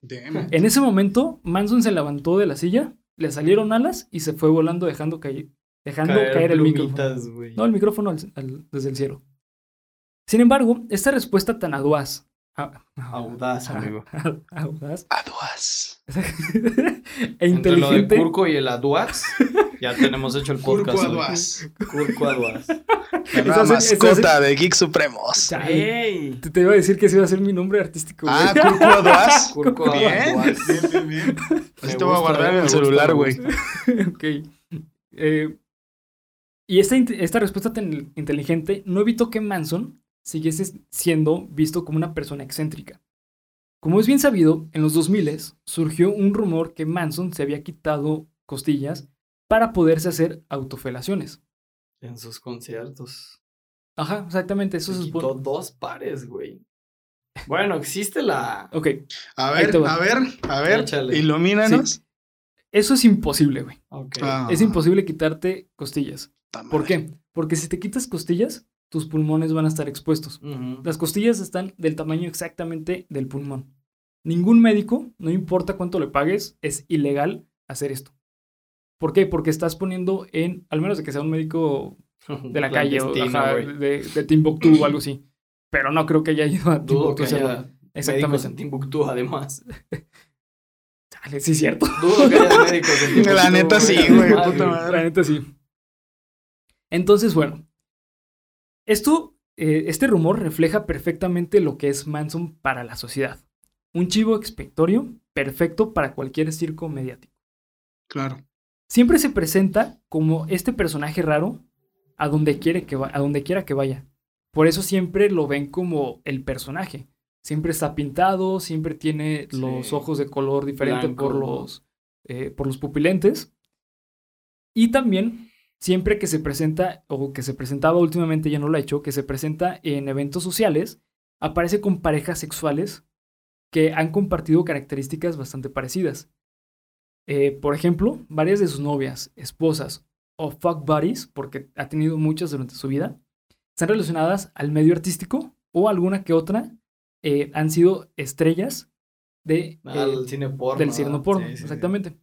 Damn. En ese momento, Manson se levantó de la silla, le salieron alas y se fue volando dejando caer, dejando caer, el micrófono. No, el micrófono al- al- desde el cielo. Sin embargo, esta respuesta tan audaz. a- Audaz, amigo. audaz. Aduas. e Entre lo de inteligente. Curco y el Aduaz, ya tenemos hecho el podcast. güey. Aduas. Curco Aduaz. La mascota de Geek Supremos. Chale, ¡Ey! te, te iba a decir que ese iba a ser mi nombre artístico. güey. Ah, Curco Aduas. Curco Bien. Bien, bien, Así te voy a guardar en el gusta, celular, güey. ok. Eh, y esta respuesta tan inteligente no evitó que Manson siguiese siendo visto como una persona excéntrica. Como es bien sabido, en los 2000 surgió un rumor que Manson se había quitado costillas para poderse hacer autofelaciones. En sus conciertos. Ajá, exactamente, eso Se es quitó dos pares, güey. Bueno, existe la. Ok, A ver, a ver, a ver. Échale. Ilumínanos. eso es imposible, güey. Ok. Ah, Es imposible quitarte costillas. ¿Por qué? Porque si te quitas costillas, tus pulmones van a estar expuestos. Las costillas están del tamaño exactamente del pulmón. Ningún médico, no importa cuánto le pagues, es ilegal hacer esto. ¿Por qué? Porque estás poniendo en, al menos de que sea un médico de la calle o ajá, de, de Timbuktu o algo así. Pero no creo que haya ido a Dudo Timbuktu. que a hacerlo. haya médicos Exactamente. en Timbuktu, además. Chale, sí, cierto. Dudo que haya médicos en Timbuktu. La neta sí, güey, puta madre. La neta sí. Entonces, bueno. Esto, eh, este rumor refleja perfectamente lo que es Manson para la sociedad. Un chivo expiatorio perfecto para cualquier circo mediático. Claro. Siempre se presenta como este personaje raro a donde, quiere que va- a donde quiera que vaya. Por eso siempre lo ven como el personaje. Siempre está pintado, siempre tiene los ojos de color diferente por los, eh, por los pupilentes. Y también, siempre que se presenta, o que se presentaba últimamente, ya no lo ha hecho, que se presenta en eventos sociales, aparece con parejas sexuales que han compartido características bastante parecidas. Eh, por ejemplo, varias de sus novias, esposas o fuck buddies, porque ha tenido muchas durante su vida, están relacionadas al medio artístico o alguna que otra eh, han sido estrellas de, eh, cine porno. del cine porno, Sí, sí, sí. exactamente.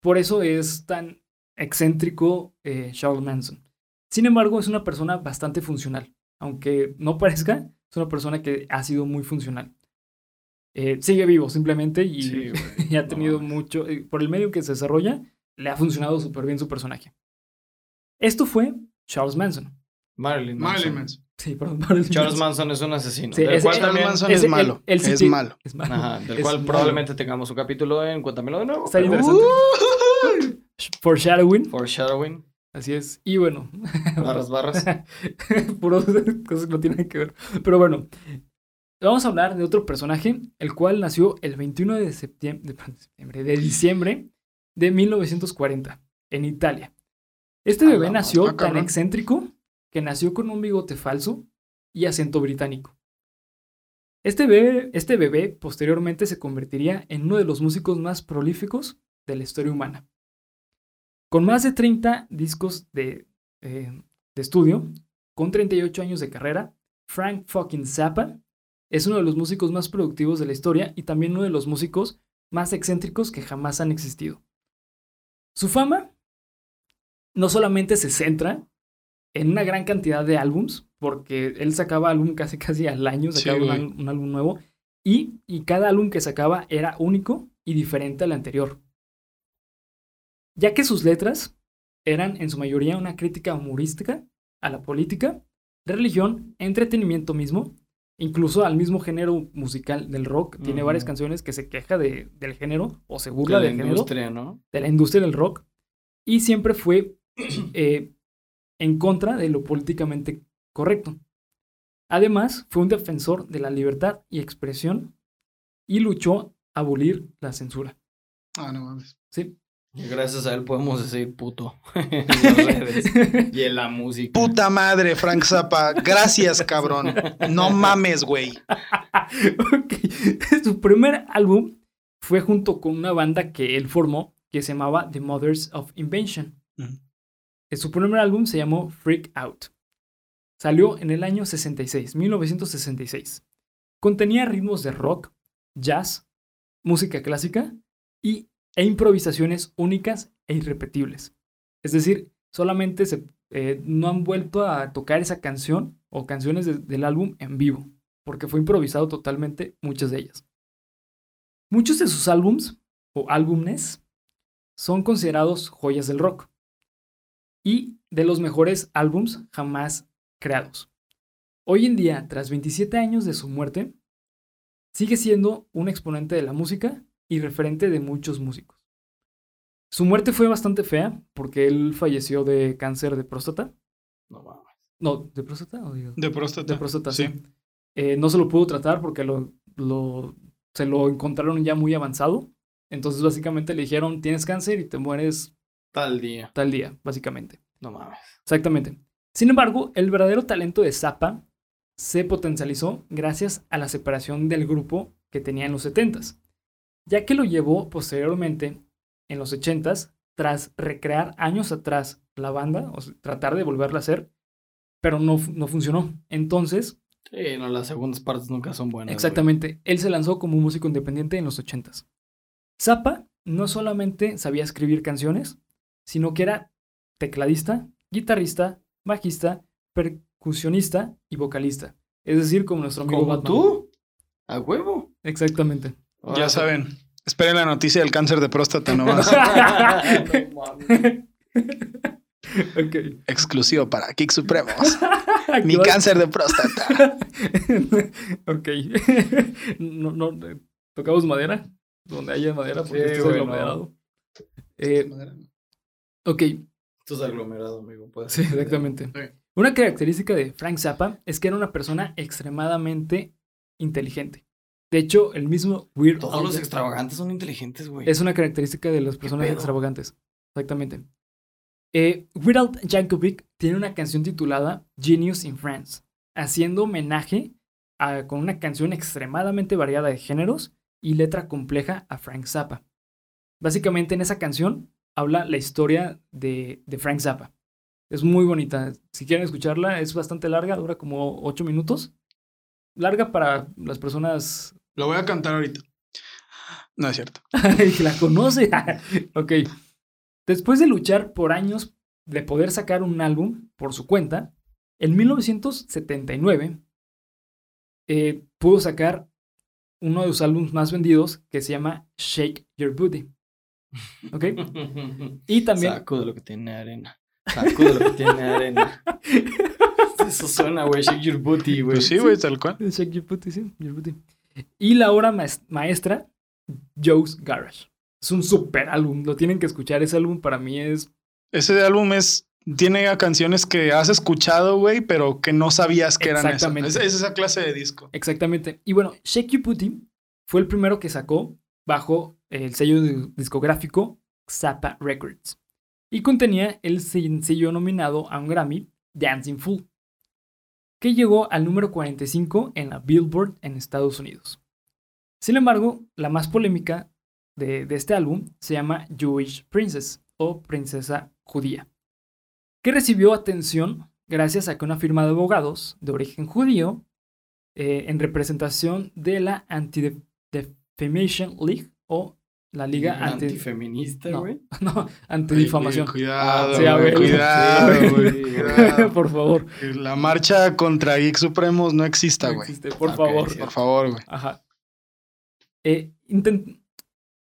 Por eso es tan excéntrico Charles Manson. Sin embargo, es una persona bastante funcional. Aunque no parezca, es una persona que ha sido muy funcional. Eh, sigue vivo simplemente y, Sí, y ha No tenido mames. mucho, eh, por el medio que se desarrolla, le ha funcionado súper bien su personaje. Esto fue Charles Manson. Marilyn Manson. Marilyn Manson. Sí, perdón. Marilyn Charles Manson. Manson es un asesino. Sí, del ese- cual Charles también- Manson es él- malo. él sí es malo. Es malo. Ajá, del Es cual malo. probablemente tengamos un capítulo en Cuéntamelo de nuevo. Está pero- interesante. Uh, Foreshadowing. Foreshadowing. Así es. Y bueno, Barras, barras. Puras cosas que no tienen que ver. Pero bueno, vamos a hablar de otro personaje, el cual nació el 21 de septiembre, de, septiembre, de diciembre de 1940, en Italia. Este bebé nació. Ah, tan excéntrico que nació con un bigote falso y acento británico. Este bebé, este bebé posteriormente se convertiría en uno de los músicos más prolíficos de la historia humana. Con más de 30 discos de, eh, de estudio, con 38 años de carrera, Frank fucking Zappa es uno de los músicos más productivos de la historia y también uno de los músicos más excéntricos que jamás han existido. Su fama no solamente se centra en una gran cantidad de álbums, porque él sacaba álbum casi casi al año, Sí, sacaba un, un álbum nuevo, y, y cada álbum que sacaba era único y diferente al anterior. Ya que sus letras eran en su mayoría una crítica humorística a la política, religión, entretenimiento mismo, incluso al mismo género musical del rock. Tiene varias canciones que se queja de- del género o se De burla la del género industria, ¿no? de la industria del rock y siempre fue eh, en contra de lo políticamente correcto. Además, fue un defensor de la libertad y expresión y luchó a abolir la censura. Ah, no mames. Sí. Gracias a él podemos decir puto en las redes y en la música. Puta madre, Frank Zappa. Gracias, cabrón. No mames, güey. Ok. Su primer álbum fue junto con una banda que él formó que se llamaba The Mothers of Invention. Eh, Su primer álbum se llamó Freak Out. Salió en el año 66, 1966. Contenía ritmos de rock, jazz, música clásica y, e improvisaciones únicas e irrepetibles. Es decir, solamente se, eh, no han vuelto a tocar esa canción o canciones de- del álbum en vivo, porque fue improvisado totalmente muchas de ellas. Muchos de sus álbums o álbumes son considerados joyas del rock y de los mejores álbums jamás creados. Hoy en día, tras 27 años de su muerte, sigue siendo un exponente de la música y referente de muchos músicos. Su muerte fue bastante fea porque él falleció de cáncer de próstata. No mames. No, ¿de próstata o digo? De próstata. De próstata, sí. Sí. Eh, no se lo pudo tratar porque lo, lo- se lo encontraron ya muy avanzado. Entonces, básicamente le dijeron, tienes cáncer y te mueres Tal día. tal día, básicamente. No mames. Exactamente. Sin embargo, el verdadero talento de Zappa se potencializó gracias a la separación del grupo que tenía en los 70s, ya que lo llevó posteriormente en los 80s tras recrear años atrás la banda, o sea, tratar de volverla a hacer, pero no, no funcionó. Entonces, Sí, no, las segundas partes nunca son buenas. güey. Exactamente. Él se lanzó como un músico independiente en los 80s. Zappa no solamente sabía escribir canciones, sino que era tecladista, guitarrista, bajista, percusionista y vocalista. Es decir, como nuestro amigo ¿Como Batman. tú? ¿A huevo? Exactamente. Ya saben. Esperen la noticia del cáncer de próstata nomás. no mames. ok. Exclusivo para Kick Supremos. Mi cáncer de próstata. ok. no, no, eh, tocamos madera. Donde haya madera, porque Sí, esto es güey, no. aglomerado. Eh, ok, Esto es aglomerado, amigo. puede Sí, exactamente. Una característica de Frank Zappa es que era una persona extremadamente inteligente. De hecho, el mismo Weird Todos Al los extravagantes son inteligentes, güey. es una característica de las personas extravagantes. Exactamente. Eh, Weird Al Yankovic tiene una canción titulada Genius in France, haciendo homenaje a- con una canción extremadamente variada de géneros y letra compleja a Frank Zappa. Básicamente en esa canción habla la historia de, de Frank Zappa. Es muy bonita. Si quieren escucharla, es bastante larga, dura como 8 minutos. Larga para las personas Lo voy a cantar ahorita. No es cierto. la conoce. ok. Después de luchar por años de poder sacar un álbum por su cuenta, en 1979 eh, pudo sacar uno de sus álbumes más vendidos que se llama Shake Your Booty. ¿Ok? Y también... Saco de lo que tiene arena. Saco de lo que tiene arena. Eso suena, güey. Shake your booty, güey. Pues sí, güey, tal cual. Shake Your Booty, sí, Your Booty. Y la obra maes- maestra, Joe's Garage. Es un super álbum, lo tienen que escuchar. Ese álbum para mí es Ese álbum es. Tiene canciones que has escuchado, güey, pero que no sabías que eran esas. Exactamente. Es, es esa clase de disco. Exactamente. Y bueno, Shake Your Booty fue el primero que sacó bajo el sello di- discográfico Zappa Records. Y contenía el sencillo nominado a un Grammy, Dancing Fool, que llegó al número 45 en la Billboard en Estados Unidos. Sin embargo, la más polémica de, este álbum se llama Jewish Princess o Princesa Judía, que recibió atención gracias a que una firma de abogados de origen judío eh, en representación de la Anti-Defamation League o la Liga Anti... Antifeminista, No. güey. no, antidifamación. Ay, güey, Cuidado, Sí, cuidado, güey. Por favor. Que La marcha contra Geek Supremos no exista, no güey. existe, por favor. sí. Por favor, güey. Ajá. Eh,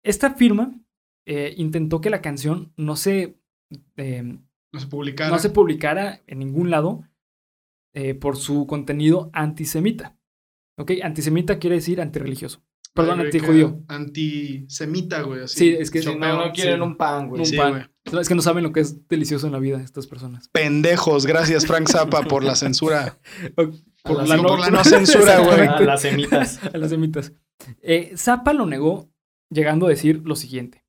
Esta firma eh, intentó que la canción no se, eh, No se publicara. no se publicara en ningún lado eh, por su contenido antisemita. ¿Ok? Antisemita quiere decir antirreligioso. Perdón, antijudío. Antisemita, güey. Así. Sí, es que- Si no, no quieren sí. un pan, güey. Un Sí, pan. güey. Es que no saben lo que es delicioso en la vida estas personas. Pendejos. Gracias, Frank Zappa, por la censura. por, la, no, por la no censura, güey. A las semitas. a las semitas. Eh, Zappa lo negó llegando a decir lo siguiente.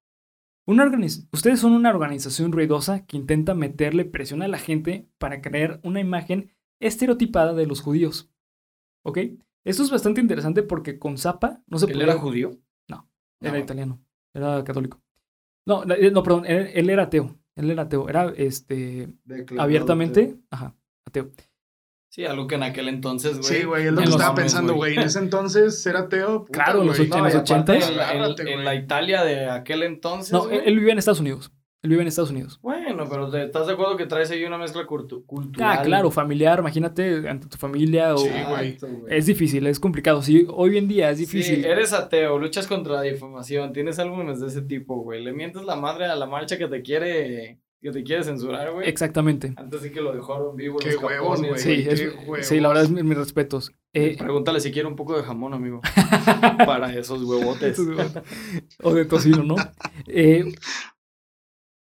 Una Ustedes son una organización ruidosa que intenta meterle presión a la gente para crear una imagen estereotipada de los judíos. ¿Ok? Esto es bastante interesante porque con Zappa no se ¿Él podía- era judío? No, Era italiano. Era católico. No, no, eh, no, perdón. Él, él era ateo. Él era ateo. Era este abiertamente. Ajá, ateo. Sí, algo que en aquel entonces, güey. Sí, güey, es lo En que estaba pensando, güey. En ese entonces ser ateo. puta, Claro, en los güey. och- en No, los y aparte 80s. En, la- en- Italia de aquel entonces. No, güey. él vivía en Estados Unidos. Él vive en Estados Unidos. Bueno, pero te- ¿estás de acuerdo que traes ahí una mezcla cultu- cultural? Ah, claro, familiar, imagínate, ante tu familia o... Sí, güey. Es difícil, es complicado. Sí, hoy en día es difícil. Sí, eres ateo, luchas contra la difamación, tienes álbumes de ese tipo, güey. Le mientes la madre a la marcha que te quiere, que te quiere censurar, güey. Exactamente. Antes sí que lo dejaron vivo. Qué los huevos, güey. Sí, qué es- huevos. sí, la verdad es mi- mis respetos. Eh, Pregúntale si quiere un poco de jamón, amigo. Para esos huevotes. o de tocino, ¿no? Eh,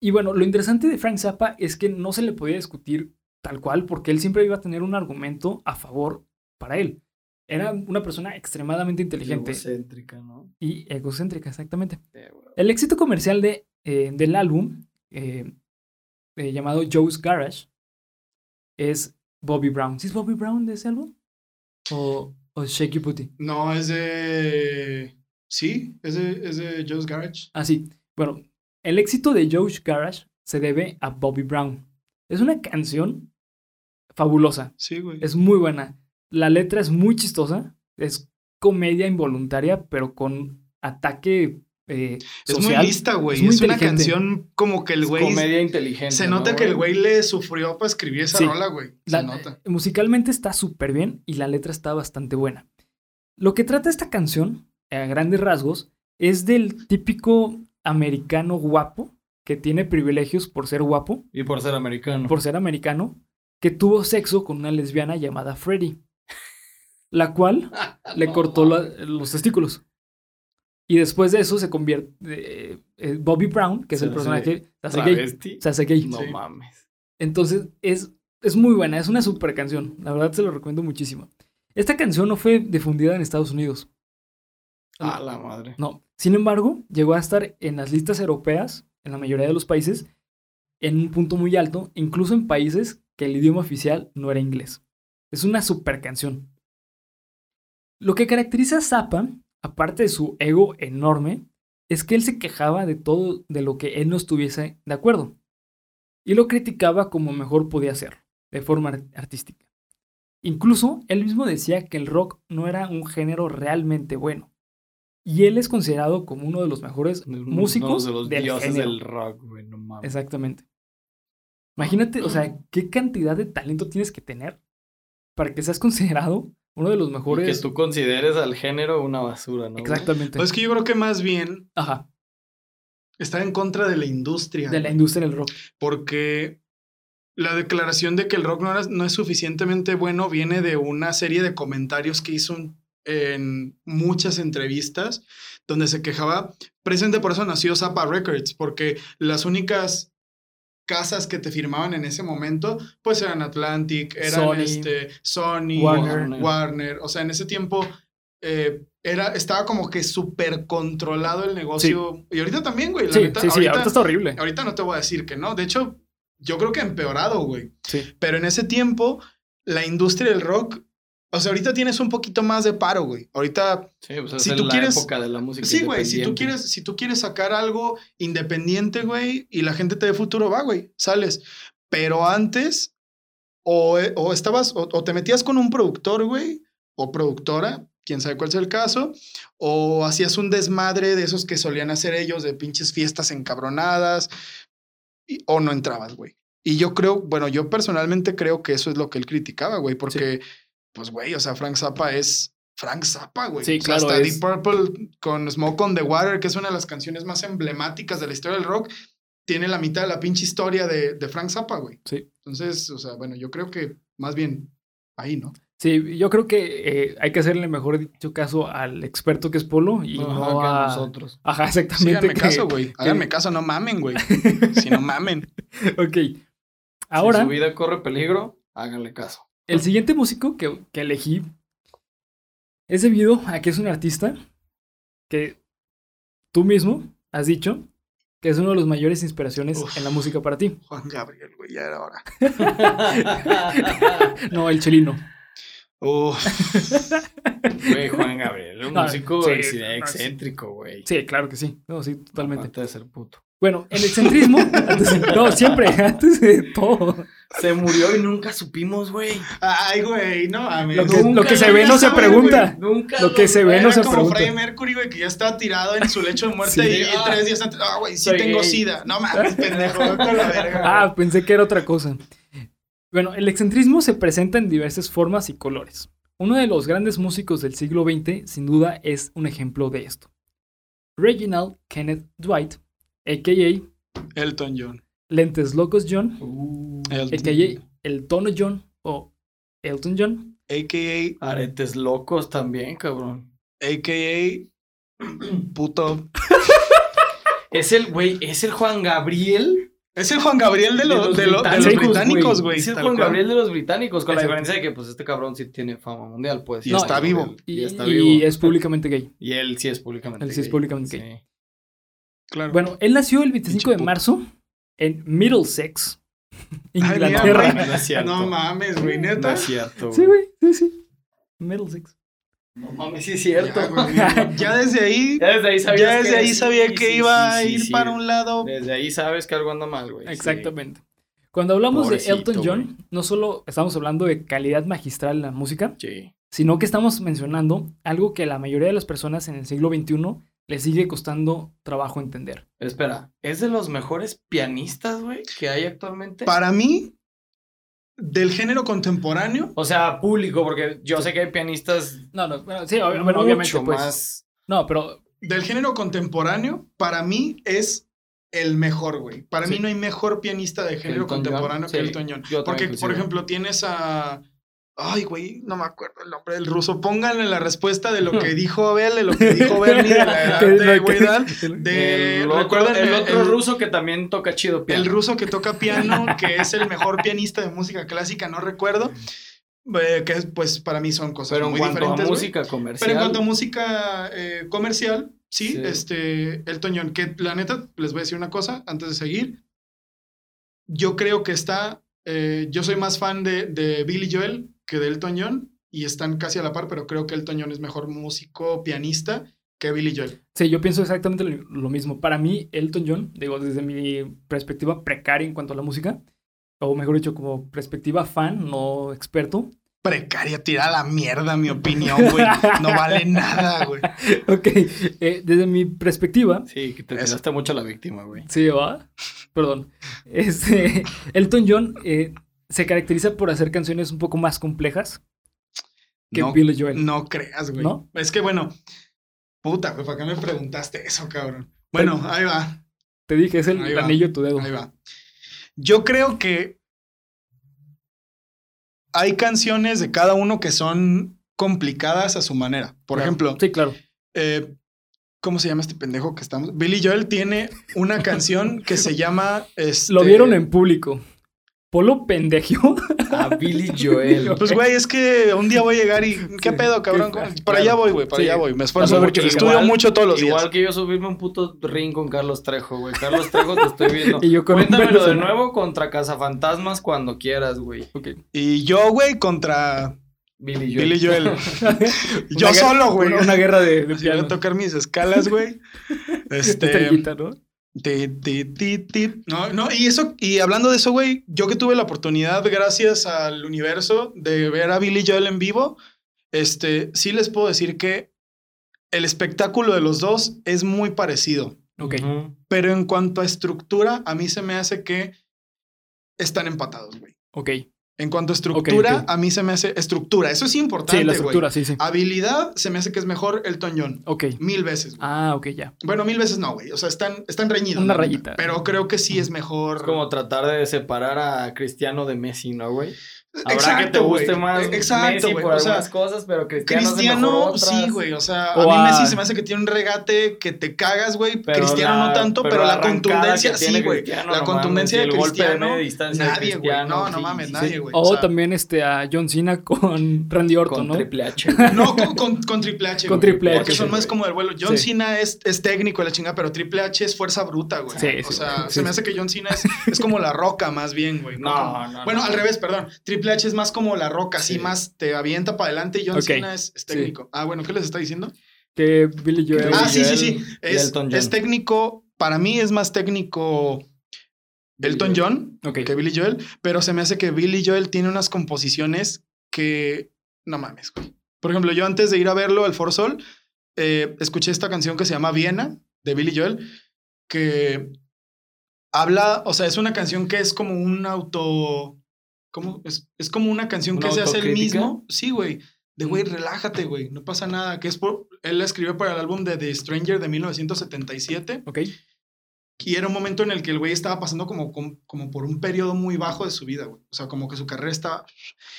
y bueno, lo interesante de Frank Zappa es que no se le podía discutir tal cual porque él siempre iba a tener un argumento a favor para él. Era una persona extremadamente inteligente Egocéntrica, ¿no? y egocéntrica, exactamente. El éxito comercial de, eh, del álbum, eh, eh, llamado Joe's Garage, es Bobby Brown. ¿Sí es Bobby Brown de ese álbum? ¿O, o Shake Your Booty? No, es de. Sí, es de, es de Joe's Garage. Ah, sí. Bueno, el éxito de Joe's Garage se debe a Bobby Brown. Es una canción fabulosa. Sí, güey. Es muy buena. La letra es muy chistosa. Es comedia involuntaria, pero con ataque eh, Es muy lista, güey. es una canción como que el güey. comedia inteligente. Se ¿no, nota que el güey le sufrió para escribir esa Sí. rola, güey. Se La- nota. eh, musicalmente está súper bien y la letra está bastante buena. Lo que trata esta canción, a grandes rasgos, es del típico americano guapo que tiene privilegios por ser guapo, Y por ser americano. por ser americano, que tuvo sexo con una lesbiana llamada Freddy, la cual le cortó la- los testículos. Y después de eso se convierte eh, eh, Bobby Brown, que es Se el personaje, se hace gay. ¿Travesti? Se hace gay. No Sí. mames. Entonces, es, es muy buena, es una super canción. La verdad se lo recomiendo muchísimo. Esta canción no fue difundida en Estados Unidos. A la madre. No. Sin embargo, llegó a estar en las listas europeas, en la mayoría de los países, en un punto muy alto, incluso en países que el idioma oficial no era inglés. Es una super canción. Lo que caracteriza a Zappa, aparte de su ego enorme, es que él se quejaba de todo de lo que él no estuviese de acuerdo. Y lo criticaba como mejor podía hacerlo, de forma ar- artística. Incluso él mismo decía que el rock no era un género realmente bueno. Y él es considerado como uno de los mejores músicos Uno de los del dioses género. del rock, güey. No mames. Exactamente. Imagínate, o sea, qué cantidad de talento tienes que tener para que seas considerado uno de los Y que mejores. tú consideres al género una basura, ¿no? Exactamente. Pues es que yo creo que más bien Ajá. está en contra de la industria. De la industria del rock. porque la declaración de que el rock no, era- no es suficientemente bueno viene de una serie de comentarios que hizo un- en muchas entrevistas donde se quejaba, presente por eso nació Zappa Records, porque las únicas casas que te firmaban en ese momento, pues eran Atlantic, eran Sony, este, Sony, Warner. Warner. O sea, en ese tiempo eh, era, estaba como que súper controlado el negocio. Y ahorita también, güey. la Sí, neta, sí, sí, ahorita está horrible. Ahorita no te voy a decir que no. De hecho, yo creo que ha empeorado, güey. Sí. Pero en ese tiempo, la industria del rock, o sea, ahorita tienes un poquito más de paro, güey. Ahorita, Sí, pues Si es tú la quieres- época de la música sí, güey, si tú quieres, si tú quieres sacar algo independiente, güey, y la gente te dé futuro, va, güey, sales. Pero antes, o, eh, o estabas, o, o te metías con un productor, güey, o productora, quién sabe cuál es el caso, o hacías un desmadre de esos que solían hacer ellos, de pinches fiestas encabronadas, y- o no entrabas, güey. Y yo creo, bueno, yo personalmente creo que eso es lo que él criticaba, güey, porque, pues, güey, o sea, Frank Zappa es Frank Zappa, güey. Sí, O sea, claro, Hasta es- Deep Purple con Smoke on the Water, que es una de las canciones más emblemáticas de la historia del rock, tiene la mitad de la pinche historia de, de Frank Zappa, güey. Sí. Entonces, o sea, bueno, yo creo que más bien ahí, ¿no? Sí, yo creo que eh, hay que hacerle, mejor dicho, caso al experto que es Polo y Ajá, no a... nosotros. Ajá, exactamente. Síganme que- caso, güey. Háganme caso, no mamen, güey. si no mamen. ok. Si Ahora, su vida corre peligro, háganle caso. El siguiente músico que, que elegí es debido a que es un artista que tú mismo has dicho que es uno de los mayores inspiraciones Uf. en la música para ti. Juan Gabriel, güey, ya era hora. No, el chelino. Uf, Güey, Juan Gabriel, un No, músico sí, excéntrico, güey. Sí, claro que sí. No, sí, totalmente. Aparte de ser puto. Bueno, el excentrismo. antes de- no, siempre, antes de todo. Se murió y nunca supimos, güey. ay, güey, no mames. Lo que, Nunca lo que se ve no se pregunta. Nunca Lo que se ve no se como pregunta. Freddie Mercury, güey, que ya estaba tirado en su lecho de muerte Sí. y, Ah. tres días antes, ah, güey, sí Soy tengo gay. sida. No mames, pendejo, la verga. Ah, pensé que era otra cosa. Bueno, el excentrismo se presenta en diversas formas y colores. Uno de los grandes músicos del siglo XX, sin duda, es un ejemplo de esto. Reginald Kenneth Dwight, a.k.a. Elton John. Lentes Locos John, Uh, Elton. a.k.a. El Tono John o Elton John. AKA, aretes locos también, cabrón. AKA, puto. Es el, güey, es el Juan Gabriel Es el Juan Gabriel de, los, de, lo- de los británicos, güey. Es el Juan cual. Gabriel de los británicos, con la diferencia de que, pues, este cabrón sí tiene fama mundial, pues. Y No, está y- vivo. Y, Y, está y vivo. es públicamente gay. Y él sí es públicamente Él sí es gay. públicamente Sí. Claro. Bueno, él nació el 25 Pinche de marzo en Middlesex, Inglaterra. No es cierto. No mames, güey, No neta. es cierto, sí, güey, sí, sí. Middlesex. No mames, sí es cierto. Ya, güey, ya desde ahí, Ya desde ahí sabías ya desde que- ahí sí, sabía sí, que sí, iba a sí, ir sí. para un lado. Desde ahí sabes que algo anda mal, güey. sí. Exactamente. Cuando hablamos Pobrecito, de Elton John, no solo estamos hablando de calidad magistral en la música, Sí. sino que estamos mencionando algo que la mayoría de las personas en el siglo XXI les sigue costando trabajo entender. Espera, ¿es de los mejores pianistas, güey, que hay actualmente? Para mí, del género contemporáneo, O sea, público, porque yo sé que hay pianistas No, no, bueno, sí, ob- mucho bueno, obviamente, pues. más... No, pero del género contemporáneo, para mí es el mejor, güey. Para Sí. mí no hay mejor pianista de género John, contemporáneo que sí, Elton John. yo también Porque, por ejemplo, tienes a. Ay, güey, no me acuerdo el nombre del ruso. Pónganle la respuesta de lo que dijo Abel, de lo que dijo Bernie, de la edad de el- de. el otro, ¿recuerdan el otro el- ruso que también toca chido piano. El ruso que toca piano, que es el mejor pianista de música clásica, no recuerdo. eh, que pues para mí son cosas Pero en muy cuanto a diferentes. güey. música comercial... Pero en cuanto a música eh, comercial, sí, Sí. este, Elton John, que la neta, les voy a decir una cosa antes de seguir. Yo creo que está, eh, yo soy más fan de, de Billy Joel que de Elton John y están casi a la par, pero creo que Elton John es mejor músico, pianista que Billy Joel. Sí, yo pienso exactamente lo, mismo. Para mí, Elton John, digo, desde mi perspectiva precaria en cuanto a la música, o mejor dicho, como perspectiva fan, no experto. Precaria, tira a la mierda, mi opinión, güey. No vale nada, güey. ok, eh, desde mi perspectiva, Sí, que te tiraste mucho a la víctima, güey. sí, va, perdón, este, Elton John eh, se caracteriza por hacer canciones un poco más complejas que No, Billy Joel. no creas, güey. ¿No? Es que bueno, puta, güey, ¿para qué me preguntaste eso, cabrón? Bueno, ahí va. Te dije, es el anillo tu dedo. Ahí va. Yo creo que hay canciones de cada uno que son complicadas a su manera. Por Claro. ejemplo, Sí, claro. eh, ¿cómo se llama este pendejo que estamos? Billy Joel tiene una canción que se llama. Este, Lo vieron en público. Polo pendejo. A Billy Joel. Pues, güey, es que un día voy a llegar y. ¿Qué Sí, pedo, cabrón? Para claro. allá voy, güey, para Sí. allá voy. Me esfuerzo mucho. Estudio mucho todos los días. Igual que yo subirme un puto ring con Carlos Trejo, güey. Carlos Trejo te estoy viendo. Y yo con Cuéntamelo de nuevo contra Cazafantasmas cuando quieras, güey. Ok. Y yo, güey, contra Billy Joel. Billy Joel. yo guerra- solo, güey. Una, una guerra de, voy a tocar mis escalas, güey. Este. Estrellita, ¿no? Ti, ti, ti, ti. No, no, y eso, y hablando de eso, güey, yo que tuve la oportunidad, gracias al universo, de ver a Billy Joel en vivo, este, sí les puedo decir que el espectáculo de los dos es muy parecido. Ok. Pero en cuanto a estructura, a mí se me hace que están empatados, güey. Ok. En cuanto a estructura, a mí se me hace estructura. Eso es importante, Sí, la estructura, sí, sí. Habilidad, se me hace que es mejor Elton John. Ok. Mil veces. Ah, ok, ya. Bueno, mil veces no, güey. O sea, están, están reñidos. Una rayita. Pero creo que sí es mejor. Es como tratar de separar a Cristiano de Messi, ¿no, güey? Habrá que te Exacto, guste más Exacto, Messi por O sea, algunas cosas, pero Cristiano, Cristiano, otras. sí, güey. O sea, O a mí a- Messi se me hace que tiene un regate que te cagas, güey. Cristiano la- no tanto, pero, pero la contundencia, sí, güey. La no contundencia mames, de el golpe de Cristiano. distancia nadie, güey. No, no sí, mames, sí. nadie, güey. O, O sea, también este, a John Cena con Randy Orton, Con ¿no? Triple H. No, con, con, con Triple H. Con Triple H, Porque son más como del vuelo. John. Cena es, es técnico, la chingada, pero Triple H es fuerza bruta, güey. Sí, o sea, se me hace que John Cena es, es como la roca, más bien, güey. No, no, Bueno, no. al revés, perdón. Triple H es más como la roca, así Sí. más te avienta para adelante y John Ok. Cena es, es técnico. Ah, bueno, ¿qué les está diciendo? Que Billy Joel. Ah, sí, sí, sí. Es, es técnico, para mí es más técnico Elton John que Billy Joel, pero se me hace que Billy Joel tiene unas composiciones que no mames, güey. Por ejemplo, yo antes de ir a verlo al For Sol, eh, escuché esta canción que se llama Viena de Billy Joel, que habla, o sea, es una canción que es como un auto, ¿cómo? Es, es como una canción ¿Una que se hace él mismo. Sí, güey. De güey, Mm. relájate, güey, no pasa nada. Que es por, él la escribió para el álbum de The Stranger de 1977. Ok. Y era un momento en el que el güey estaba pasando como, como, como por un periodo muy bajo de su vida, güey. O sea, como que su carrera estaba...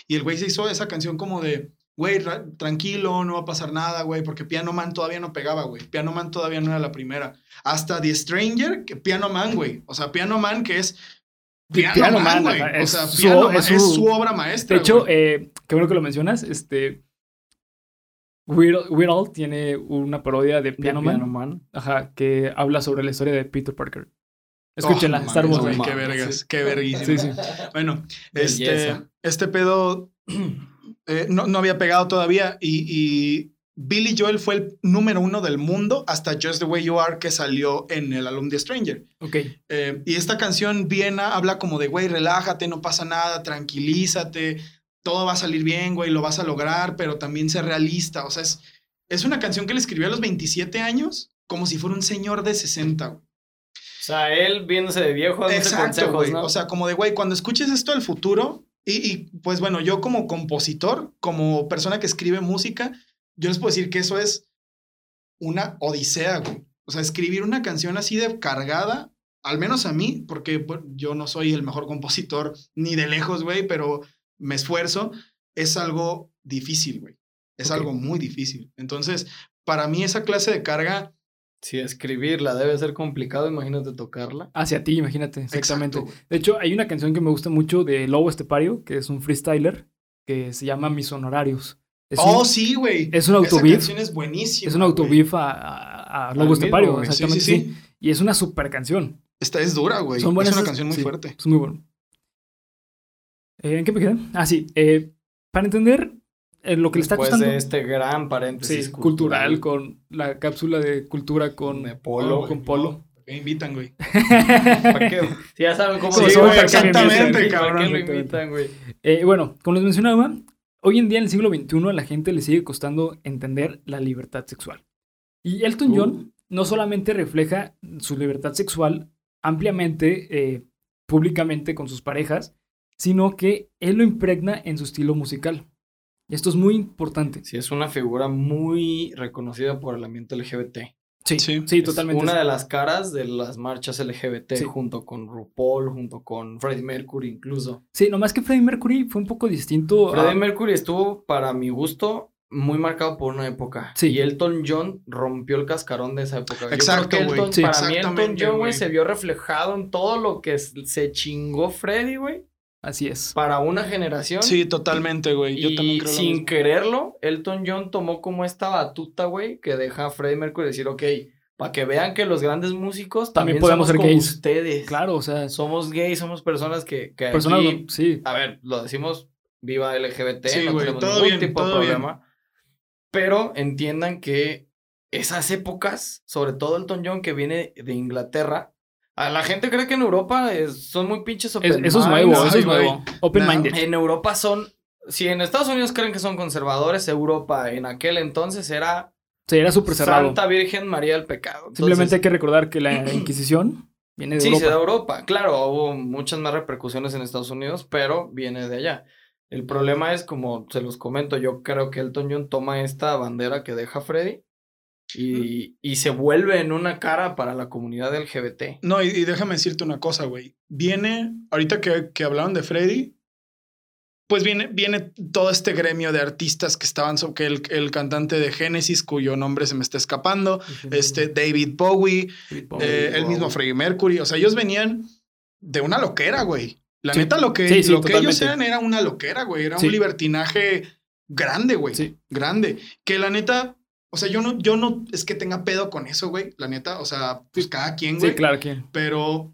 Y el güey se hizo esa canción como de, güey, ra- tranquilo, no va a pasar nada, güey, porque Piano Man todavía no pegaba, güey. Piano Man todavía no era la primera. Hasta The Stranger, que Piano Man, güey. O sea, Piano Man que es... Piano, Piano Man, Man, güey. ajá, O es sea, su- Piano Man es es su- su obra maestra, De hecho, eh, qué bueno que lo mencionas. Este. Weird, Weird Al tiene una parodia de De Piano, Piano Man, Man. Ajá, que habla sobre la historia de Peter Parker. Oh, Escúchenla, mames, hermosa. güey, Qué vergas, sí. qué verguísima. Sí, sí. Bueno, este, este pedo eh, no, no había pegado todavía y, y Billy Joel fue el número uno del mundo hasta Just the Way You Are que salió en el álbum The Stranger. Ok. Eh, y esta canción Viena habla como de, güey, relájate, no pasa nada, tranquilízate, todo va a salir bien, güey, lo vas a lograr, pero también sé realista. O sea, es, es una canción que le escribió a los 27 años como si fuera un señor de 60, güey. O sea, él viéndose de viejo, Exacto, consejos, güey. ¿no? O sea, como de, güey, cuando escuches esto del futuro, y, y, pues bueno, yo como compositor, como persona que escribe música, yo les puedo decir que eso es una odisea, güey. O sea, escribir una canción así de cargada, al menos a mí, porque yo no soy el mejor compositor ni de lejos, güey, pero me esfuerzo, es algo difícil, güey. Es algo muy difícil. Entonces, para mí esa clase de carga... Si escribirla debe ser complicado, imagínate tocarla. Hacia ti, imagínate, exactamente. Exacto. De hecho, hay una canción que me gusta mucho de Lobo Estepario, que es un freestyler, que se llama Mis Honorarios. Es oh, un, sí, güey. es un Esa autobif. canción es buenísima. Es un autobif a, a, a Lobo Al Estepario, mismo, güey. Sí, sí, exactamente. sí. sí. Y es una super canción. Esta es dura, güey. Es una canción muy sí, fuerte. Es muy bueno. Eh, ¿En qué me quedé? Ah, sí. eh, para entender eh, lo que le está Después costando. de este gran paréntesis sí, cultural, con la cápsula de cultura con De Polo, güey, con Polo. Me invitan, güey. ¿Para qué? Si ya saben cómo Sí, se güey, ¿para qué me exactamente, cabrón. qué lo invitan, güey? Eh, bueno, como les mencionaba, hoy en día en el siglo XXI a la gente le sigue costando entender la libertad sexual. Y Elton Uh. John no solamente refleja su libertad sexual ampliamente, eh, públicamente con sus parejas, sino que él lo impregna en su estilo musical. Y esto es muy importante. Sí, es una figura muy reconocida por el ambiente LGBT. Sí, Sí. sí, Es totalmente. Una de las caras de las marchas LGBT, Sí. junto con RuPaul, junto con Freddie Mercury incluso. Sí, nomás que Freddie Mercury fue un poco distinto. a- Freddie Mercury estuvo, para mi gusto, muy marcado por una época. Sí. Y Elton John rompió el cascarón de esa época. Yo Exacto, creo que güey. Elton, Sí. para mí Elton Exactamente, John, güey. se vio reflejado en todo lo que se chingó Freddie, güey, Así es. para una generación. Sí, totalmente, güey. Yo y también creo sin quererlo, Elton John tomó como esta batuta, güey, que deja a Freddie Mercury decir, ok, para que vean que los grandes músicos También también, podemos somos ser como gays. ustedes. Claro, o sea, Somos gays, somos personas que, que personas, aquí- sí, a ver, lo decimos viva LGBT, Sí, no güey, tenemos todo ningún bien, tipo de bien. problema. Pero entiendan que esas épocas, sobre todo Elton John que viene de Inglaterra, a la gente cree que en Europa es- son muy pinches open es- eso es nuevo, no, eso es nuevo. Open minded. En Europa son, si en Estados Unidos creen que son conservadores, Europa en aquel entonces era Sí, era súper cerrado. Santa Virgen María del Pecado. Entonces, Simplemente hay que recordar que la Inquisición viene de Sí, Europa. se da Europa. Claro, hubo muchas más repercusiones en Estados Unidos, pero viene de allá. El problema es, como se los comento, yo creo que Elton John toma esta bandera que deja Freddy y, y se vuelve en una cara para la comunidad LGBT. No, y, y déjame decirte una cosa, güey. Viene, ahorita que, que hablaron de Freddy, pues viene, viene todo este gremio de artistas que estaban, que el, el cantante de Genesis, cuyo nombre se me está escapando, este David Bowie, eh, el mismo Freddie Mercury, o sea, ellos venían de una loquera, güey. La Sí. neta, lo que, Sí, sí, lo que ellos eran era una loquera, güey. Era un libertinaje grande, güey. Grande. Que la neta, o sea, yo no, yo no es que tenga pedo con eso, güey. La neta, o sea, pues cada quien, güey. Sí, claro que. Pero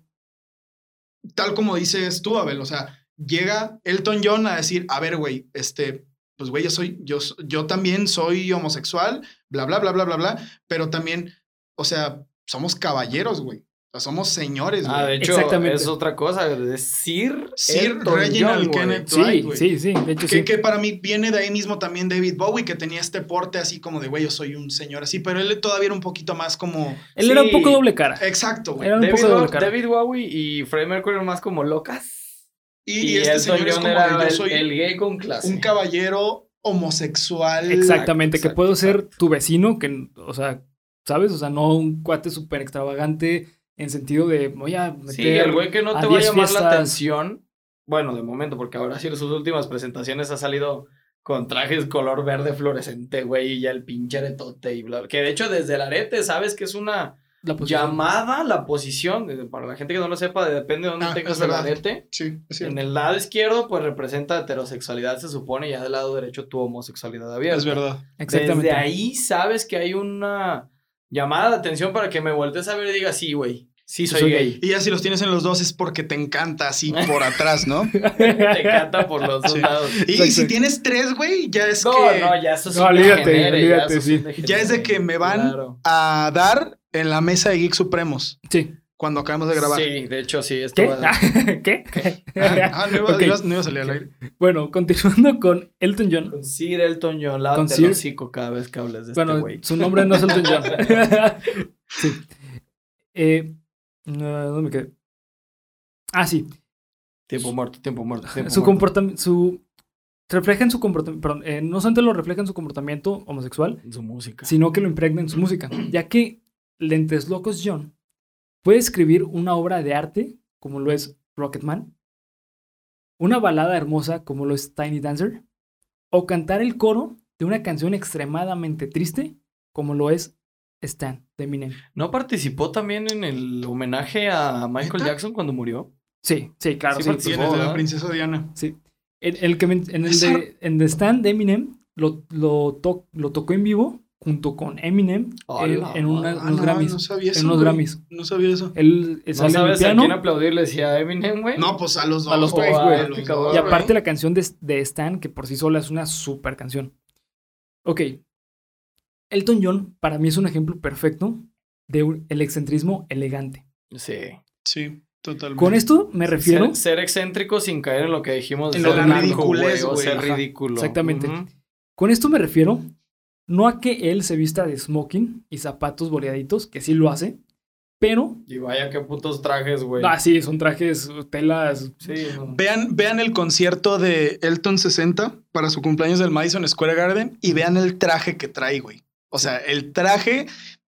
tal como dices tú, Abel, o sea, llega Elton John a decir, a ver, güey, este, pues, güey, yo soy, yo, yo también soy homosexual, bla, bla, bla, bla, bla, bla, pero también, o sea, somos caballeros, güey. O sea, somos señores, güey. Ah, de hecho, Exactamente. es otra cosa. Es Sir, Sir Elton Reginald John. Kenneth Sí, güey. sí, sí. De hecho, que, sí. que para mí viene de ahí mismo también David Bowie, que tenía este porte así como de, güey, yo soy un señor así, pero él todavía era un poquito más como... Él era un poco doble cara. Exacto, güey. Era un David, poco doble cara. David Bowie y Freddie Mercury eran más como locas. Y, y este señor es como era de, yo el, soy el gay con clase. un caballero homosexual. Exactamente, que exacto, puedo ser tu vecino, que, o sea, ¿sabes? O sea, no un cuate súper extravagante en sentido de voy a meter. Sí, el güey que no te va a 10 llamar la fiestas. atención. Bueno, de momento, porque ahora sí en sus últimas presentaciones ha salido con trajes color verde fluorescente, güey, y ya el pinche aretote y bla. Que de hecho, desde el arete, sabes que es una La llamada la posición. eh, Para la gente que no lo sepa, depende de dónde Ah, tengas el arete. Sí, es. En el lado izquierdo, pues representa heterosexualidad, se supone, y ya del lado derecho tu homosexualidad abierta. Es verdad. Exactamente. Desde ahí sabes que hay una llamada de atención para que me voltees a ver y digas, sí, güey, sí soy, Soy gay. Y ya si los tienes en los dos es porque te encanta así por atrás, ¿no? Te canta por los dos Sí. lados. Y, Exacto. si tienes tres, güey, ya es No, que no, ya eso es No, olvídate, ya, es sí. ya es de que me van Claro. a dar en la mesa de Geek Supremos Sí. cuando acabamos de grabar. Sí, de hecho, sí. Esto ¿Qué? va- ¿Qué? Ah, ah, no, iba, Ok. iba- no iba a salir al aire. Bueno, continuando con Elton John. Con Sir Elton John, lávate Con el Sir- hocico cada vez que hables de Bueno, este güey. su nombre no es Elton John. sí. Eh, no, ¿Dónde me quedé? Ah, sí. Tiempo muerto, tiempo muerto. tiempo Su comportamiento. Su. Refleja en su comportamiento. Perdón, eh, no solamente lo refleja en su comportamiento homosexual, Su música. sino que lo impregna en su música. Ya que Lentes Locos John puede escribir una obra de arte, como lo es Rocketman, una balada hermosa, como lo es Tiny Dancer, o cantar el coro de una canción extremadamente triste, como lo es Stan de Eminem. ¿No participó también en el homenaje a Michael. Jackson cuando murió? Sí, sí, claro. Sí Sí, participó. En el de la princesa Diana. sí. En, el que en el de, en The Stand de Eminem lo, lo, to- lo tocó en vivo junto con Eminem A en, una-. Ah, unos no, Grammys. no sabía eso. en unos. Grammys. No sabía eso. Él eh, ¿No sale en el sabes a piano. quién aplaudirle? Decía Eminem, güey. No, pues a los dos. A los güey, dos, güey. a los Y aparte la canción de, de Stan, que por sí sola es una super canción. Ok. Elton John para mí es un ejemplo perfecto de un- el excentrismo elegante. Sí. Sí, totalmente. Con esto me refiero... Ser, ser excéntrico sin caer en lo que dijimos. de En lo ridiculez, o güey. ser Ajá, ridículo. exactamente. Con esto me refiero no a que él se vista de smoking y zapatos boleaditos, que sí lo hace, pero... Y vaya qué putos trajes, güey. Ah, sí, son trajes, telas... Sí, no. Vean, vean el concierto de Elton 60 para su cumpleaños del Madison Square Garden y vean el traje que trae, güey. O sea, el traje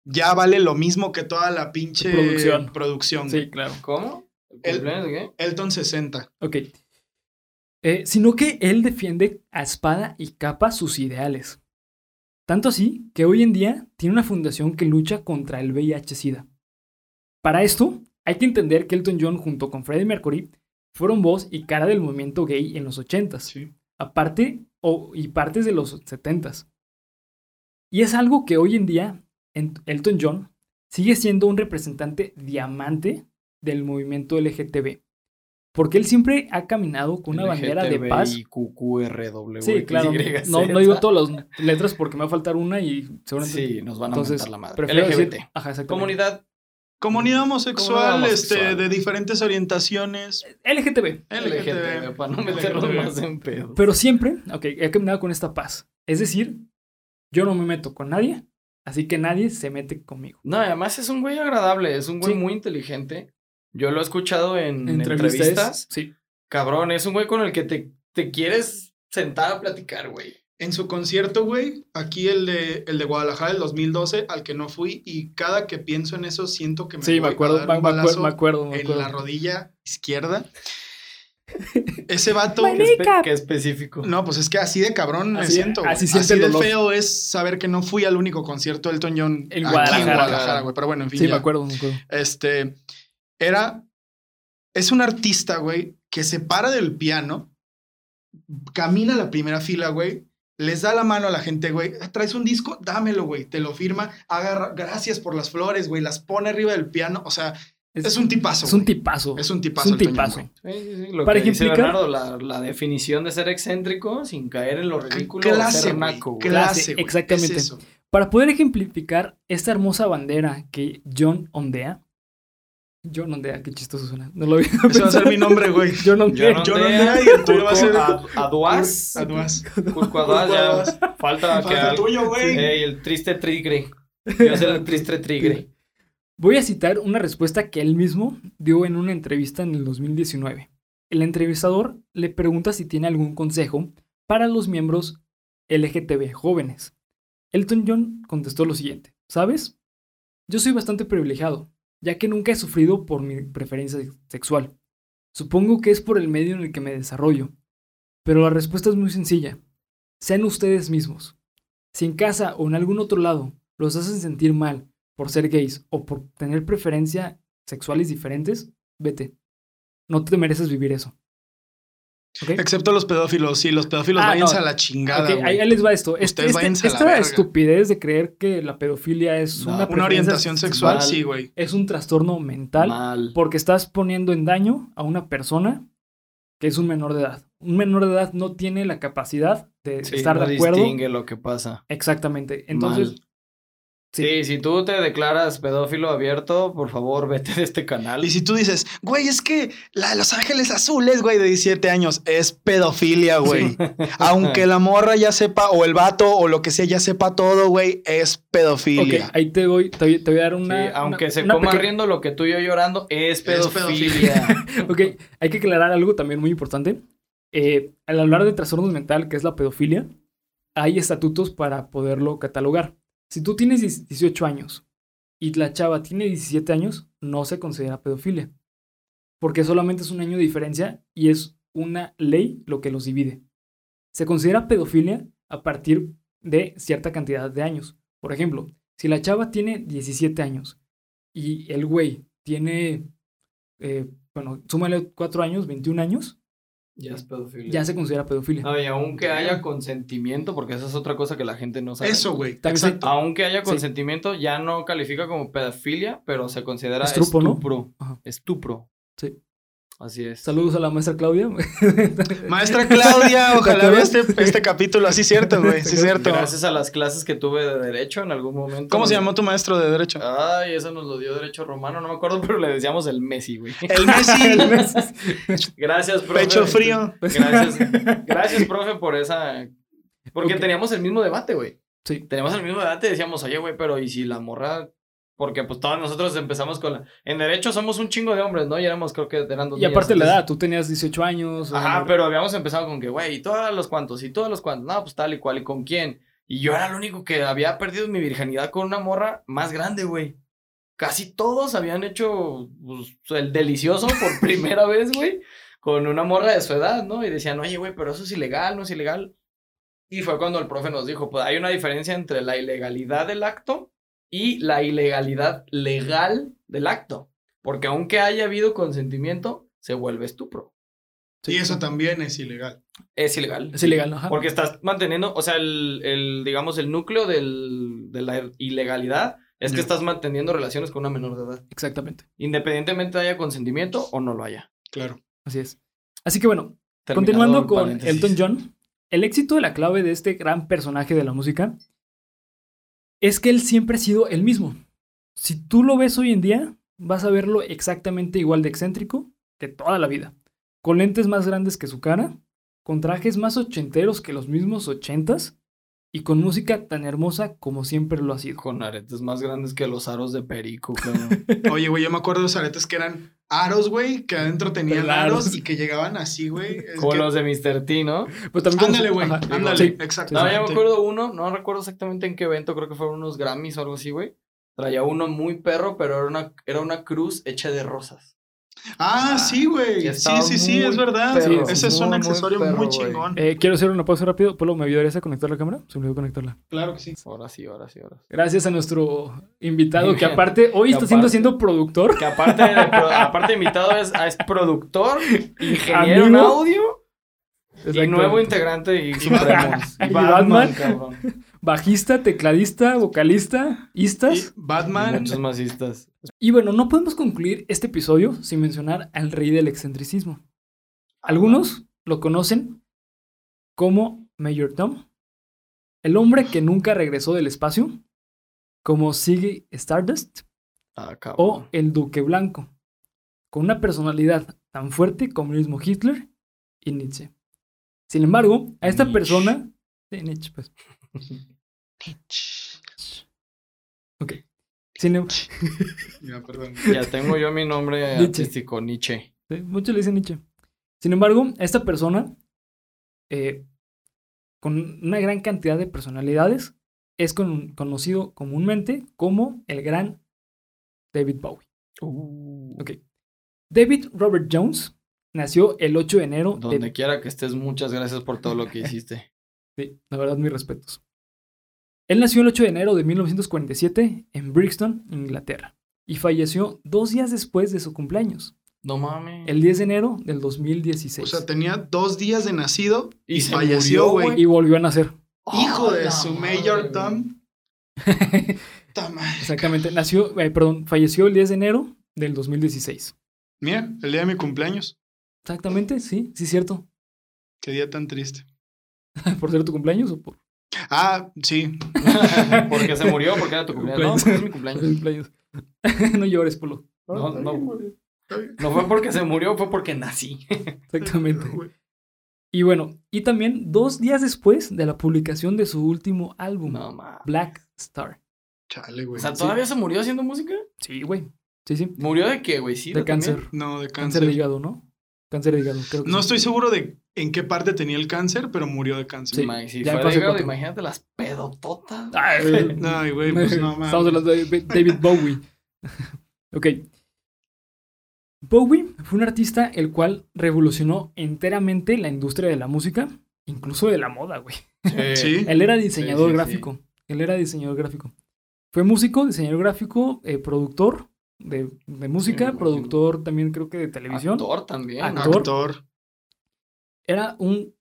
ya vale lo mismo que toda la pinche Producción. producción. Sí, claro. ¿Cómo? El- ¿Cumpleaños de qué? Elton 60. Ok. Eh, sino que él defiende a espada y capa sus ideales. Tanto así que hoy en día tiene una fundación que lucha contra el VIH-Sida. Para esto, hay que entender que Elton John junto con Freddie Mercury fueron voz y cara del movimiento gay en los 80s, Sí. aparte o, y partes de los 70s. Y es algo que hoy en día Elton John sigue siendo un representante diamante del movimiento LGTB. Porque él siempre ha caminado con una bandera de paz. LGTBIQQRW, Sí, claro. No, no digo todas las letras porque me va a faltar una y seguramente. Sí, nos van a Entonces, la madre. prefiero LGBT. decir- ajá. Comunidad. Comunidad homosexual, Comunidad este, homosexual. de diferentes orientaciones. LGTB. LGTB, para no meternos LGTB. más en pedo. Pero siempre, ok, he caminado con esta paz. Es decir, yo no me meto con nadie, así que nadie se mete conmigo. No, además es un güey agradable, es un güey Sí. muy inteligente. Yo lo he escuchado en Entrevistas. entrevistas. Sí. Cabrón, es un güey con el que te, te quieres sentar a platicar, güey. En su concierto, güey, aquí el de, el de Guadalajara del 2012, al que no fui, y cada que pienso en eso siento que me Sí, me voy a acuerdo, dar me, un me acuerdo, me acuerdo, me en acuerdo. la rodilla izquierda. Ese vato. My Qué, espe- Makeup. qué específico. No, pues es que así de cabrón me Así- siento. güey. así Así, de dolor. feo es saber que no fui al único concierto de Elton John aquí Guadalajara. en Guadalajara, güey. Pero bueno, en fin. Sí, ya. me acuerdo, me acuerdo. Este era. Es un artista, güey, que se para del piano, camina a la primera fila, güey, les da la mano a la gente, güey. Traes un disco, dámelo, güey. Te lo firma, agarra, gracias por las flores, güey. Las pone arriba del piano. O sea, es, un tipazo. Es un tipazo. Es un tipazo. Es un tipazo. Sí, sí, sí. Lo Para que dice ejemplificar- Bernardo, la, la definición de ser excéntrico sin caer en lo ridículo Clase, o ser naco, güey. Clase, Clase, güey. exactamente. Es eso. Para poder ejemplificar esta hermosa bandera que John ondea. John ondea, qué chistoso suena. No lo había Ese va a ser mi nombre, güey. John ondea. John John Ondea, y el tuyo va a ser- Aduaz. Aduas. Turco Aduaz, ya. Falta que Falta el al- tuyo, güey. Ey, el triste trigre. Yo voy a ser el triste trigre. Voy a citar una respuesta que él mismo dio en una entrevista en el 2019. El entrevistador le pregunta si tiene algún consejo para los miembros LGTB jóvenes. Elton John contestó lo siguiente, ¿sabes? Yo soy bastante privilegiado, ya que nunca he sufrido por mi preferencia sexual. Supongo que es por el medio en el que me desarrollo. Pero la respuesta es muy sencilla. Sean ustedes mismos. Si en casa o en algún otro lado los hacen sentir mal por ser gays o por tener preferencias sexuales diferentes, vete. No te mereces vivir eso. Excepto los pedófilos. Sí, los pedófilos Ah, váyanse no. a la chingada, ahí, les va esto. Este- Ustedes este- váyanse a la esta verga. estupidez de creer que la pedofilia es No, una, una orientación sexual, sí, güey. Es un trastorno mental Mal. porque estás poniendo en daño a una persona que es un menor de edad. Un menor de edad no tiene la capacidad de Sí, estar no de acuerdo. distingue lo que pasa. Exactamente. Entonces, Mal. Sí. Sí. si tú te declaras pedófilo abierto, por favor, vete de este canal. Y si tú dices, güey, es que la de Los Ángeles Azules, güey, de 17 años, es pedofilia, güey. Aunque la morra ya sepa, o el vato, o lo que sea, ya sepa todo, güey, es ok, pedofilia. ahí te voy, te voy, te voy a dar Sí, una. aunque una- se una coma pequeña- riendo lo que tú y yo llorando, es Es pedofilia. Ok, hay que aclarar algo también muy importante. Eh, al hablar de trastornos mental, que es la pedofilia, hay estatutos para poderlo catalogar. Si tú tienes 18 años y la chava tiene 17 años, no se considera pedofilia. Porque solamente es un año de diferencia y es una ley lo que los divide. Se considera pedofilia a partir de cierta cantidad de años. Por ejemplo, si la chava tiene 17 años y el güey tiene, eh, bueno, súmale 4 años, 21 años, ya es pedofilia. ya se considera pedofilia. No, y aunque haya consentimiento, porque esa es otra cosa que la gente no sabe. Eso, güey. Exacto. Aunque haya Sí. consentimiento, ya no califica como pedofilia, pero se considera Estrupo, ¿no? estupro. Ajá. Estupro. Sí. Así es. Saludos a la maestra Claudia. Maestra Claudia, ojalá vea este, este capítulo. Así cierto, güey. Sí, cierto. Gracias a las clases que tuve de derecho en algún momento. ¿Cómo se llamó tu maestro de derecho? Ay, eso nos lo dio derecho romano, no me acuerdo, pero le decíamos el Messi, güey. El Messi. Gracias, profe. Pecho frío. Gracias. Gracias, profe, por esa. Porque teníamos el mismo debate, güey. Sí. Teníamos el mismo debate, decíamos, oye, güey, pero ¿y si la morra? Porque pues todos nosotros empezamos con la... En derecho somos un chingo de hombres, ¿no? Y éramos, creo que eran dos Y aparte la niñas, edad, tú tenías 18 años. Ajá, pero habíamos empezado con que, güey, ¿y todos los cuantos? ¿Y todos los cuantos? No, pues tal y cual, ¿y con quién? Y yo era el único que había perdido mi virginidad con una morra más grande, güey. Casi todos habían hecho pues, el delicioso por primera vez, güey, con una morra de su edad, ¿no? Y decían, oye, güey, pero eso es ilegal, no es ilegal. Y fue cuando el profe nos dijo, pues hay una diferencia entre la ilegalidad del acto y la ilegalidad legal del acto. Porque aunque haya habido consentimiento, se vuelve estupro. Y eso también es ilegal. Es ilegal. Es ilegal, ¿no? Ajá. Porque estás manteniendo, o sea, el, el, digamos, el núcleo del, de la ilegalidad es que estás manteniendo relaciones con una menor de edad. Exactamente. Independientemente haya consentimiento o no lo haya. Claro. Así es. Así que bueno, continuando con paréntesis. Elton John, el éxito de la clave de este gran personaje de la música es que él siempre ha sido el mismo. Si tú lo ves hoy en día, vas a verlo exactamente igual de excéntrico que toda la vida. Con lentes más grandes que su cara, con trajes más ochenteros que los mismos ochentas y con música tan hermosa como siempre lo ha sido. Con aretes más grandes que los aros de perico, cabrón. Oye, güey, yo me acuerdo de los aretes que eran aros, güey, que adentro tenían Aros. aros y que llegaban así, güey. Como que- los de Mr. T, ¿no? Pues también Ándale, güey. Ándale. Sí. Exacto. No, ya me acuerdo uno, no recuerdo exactamente en qué evento, creo que fueron unos Grammys o algo así, güey. Traía uno muy perro, pero era una, era una cruz hecha de rosas. Ah, sí, güey. Sí, sí, sí, es verdad. perro, Ese es un muy, muy accesorio perro, muy chingón. Eh, quiero hacer una pausa rápido. Polo, ¿me ayudarías a conectar la cámara? Se me olvidó conectarla. Claro que sí. Ahora sí, ahora sí, ahora sí. Gracias a nuestro invitado que aparte hoy Que está siendo aparte- siendo productor. Que aparte aparte de invitado es, es productor, ingeniero en audio y nuevo integrante. Y Batman. cabrón. Bajista, tecladista, vocalista, Y istas. Y Batman. muchos masistas. Y bueno, no podemos concluir este episodio sin mencionar al rey del excentricismo. Algunos lo conocen como Mayor Tom, el hombre que nunca regresó del espacio, como Ziggy Stardust Ah, o el Duque Blanco, con una personalidad tan fuerte como el mismo Hitler y Nietzsche. Sin embargo, a esta Nietzsche. persona... Sí, Nietzsche, pues. Ok. Sin Ya, perdón. Ya tengo yo mi nombre Nietzsche. artístico, Nietzsche. Sí, Muchos le dicen Nietzsche. Sin embargo, esta persona, eh, con una gran cantidad de personalidades, es con- conocido comúnmente como el gran David Bowie. Ok. David Robert Jones nació el 8 de enero Donde de... quiera que estés, muchas gracias por todo lo que hiciste. Sí, la verdad, mis respetos. Él nació el 8 de enero de 1947 en Brixton, Inglaterra, y falleció dos días después de su cumpleaños, No mames. el 10 de enero del 2016. O sea, tenía dos días de nacido y, se falleció, güey. y volvió a nacer. Hijo de ¡Ah, su la Mayor madre, Tom. Ta madre. Exactamente. Nació, eh, perdón, falleció el 10 de enero del 2016. Mira, el día de mi cumpleaños. Exactamente, sí, sí, cierto. Qué día tan triste. ¿Por ser tu cumpleaños o por Ah, sí. porque se murió, porque era tu cumpleaños. No, porque es mi cumpleaños. no llores, Polo. No, no. No fue porque se murió, fue porque nací. Exactamente. Y bueno, y también dos días después de la publicación de su último álbum, No. Black Star. Chale, güey. O sea, ¿todavía se murió haciendo música? Sí, güey. Sí, sí. ¿Murió de qué, güey? Sí, De cáncer. No, de Cáncer cáncer. de hígado, ¿no? Cáncer de hígado, creo que No sí. estoy seguro de en qué parte tenía el cáncer, pero murió de cáncer. Sí. Si ya cuatro. imagínate las pedototas. Ay, güey, pues no mames. Estamos hablando de David Bowie. ok. Bowie fue un artista el cual revolucionó enteramente la industria de la música, incluso de la moda, güey. Sí. Él era diseñador sí, sí. gráfico. Él era diseñador gráfico. Fue músico, diseñador gráfico, eh, productor de, de música, productor también creo que de televisión. Actor también. Actor. Actor. Era un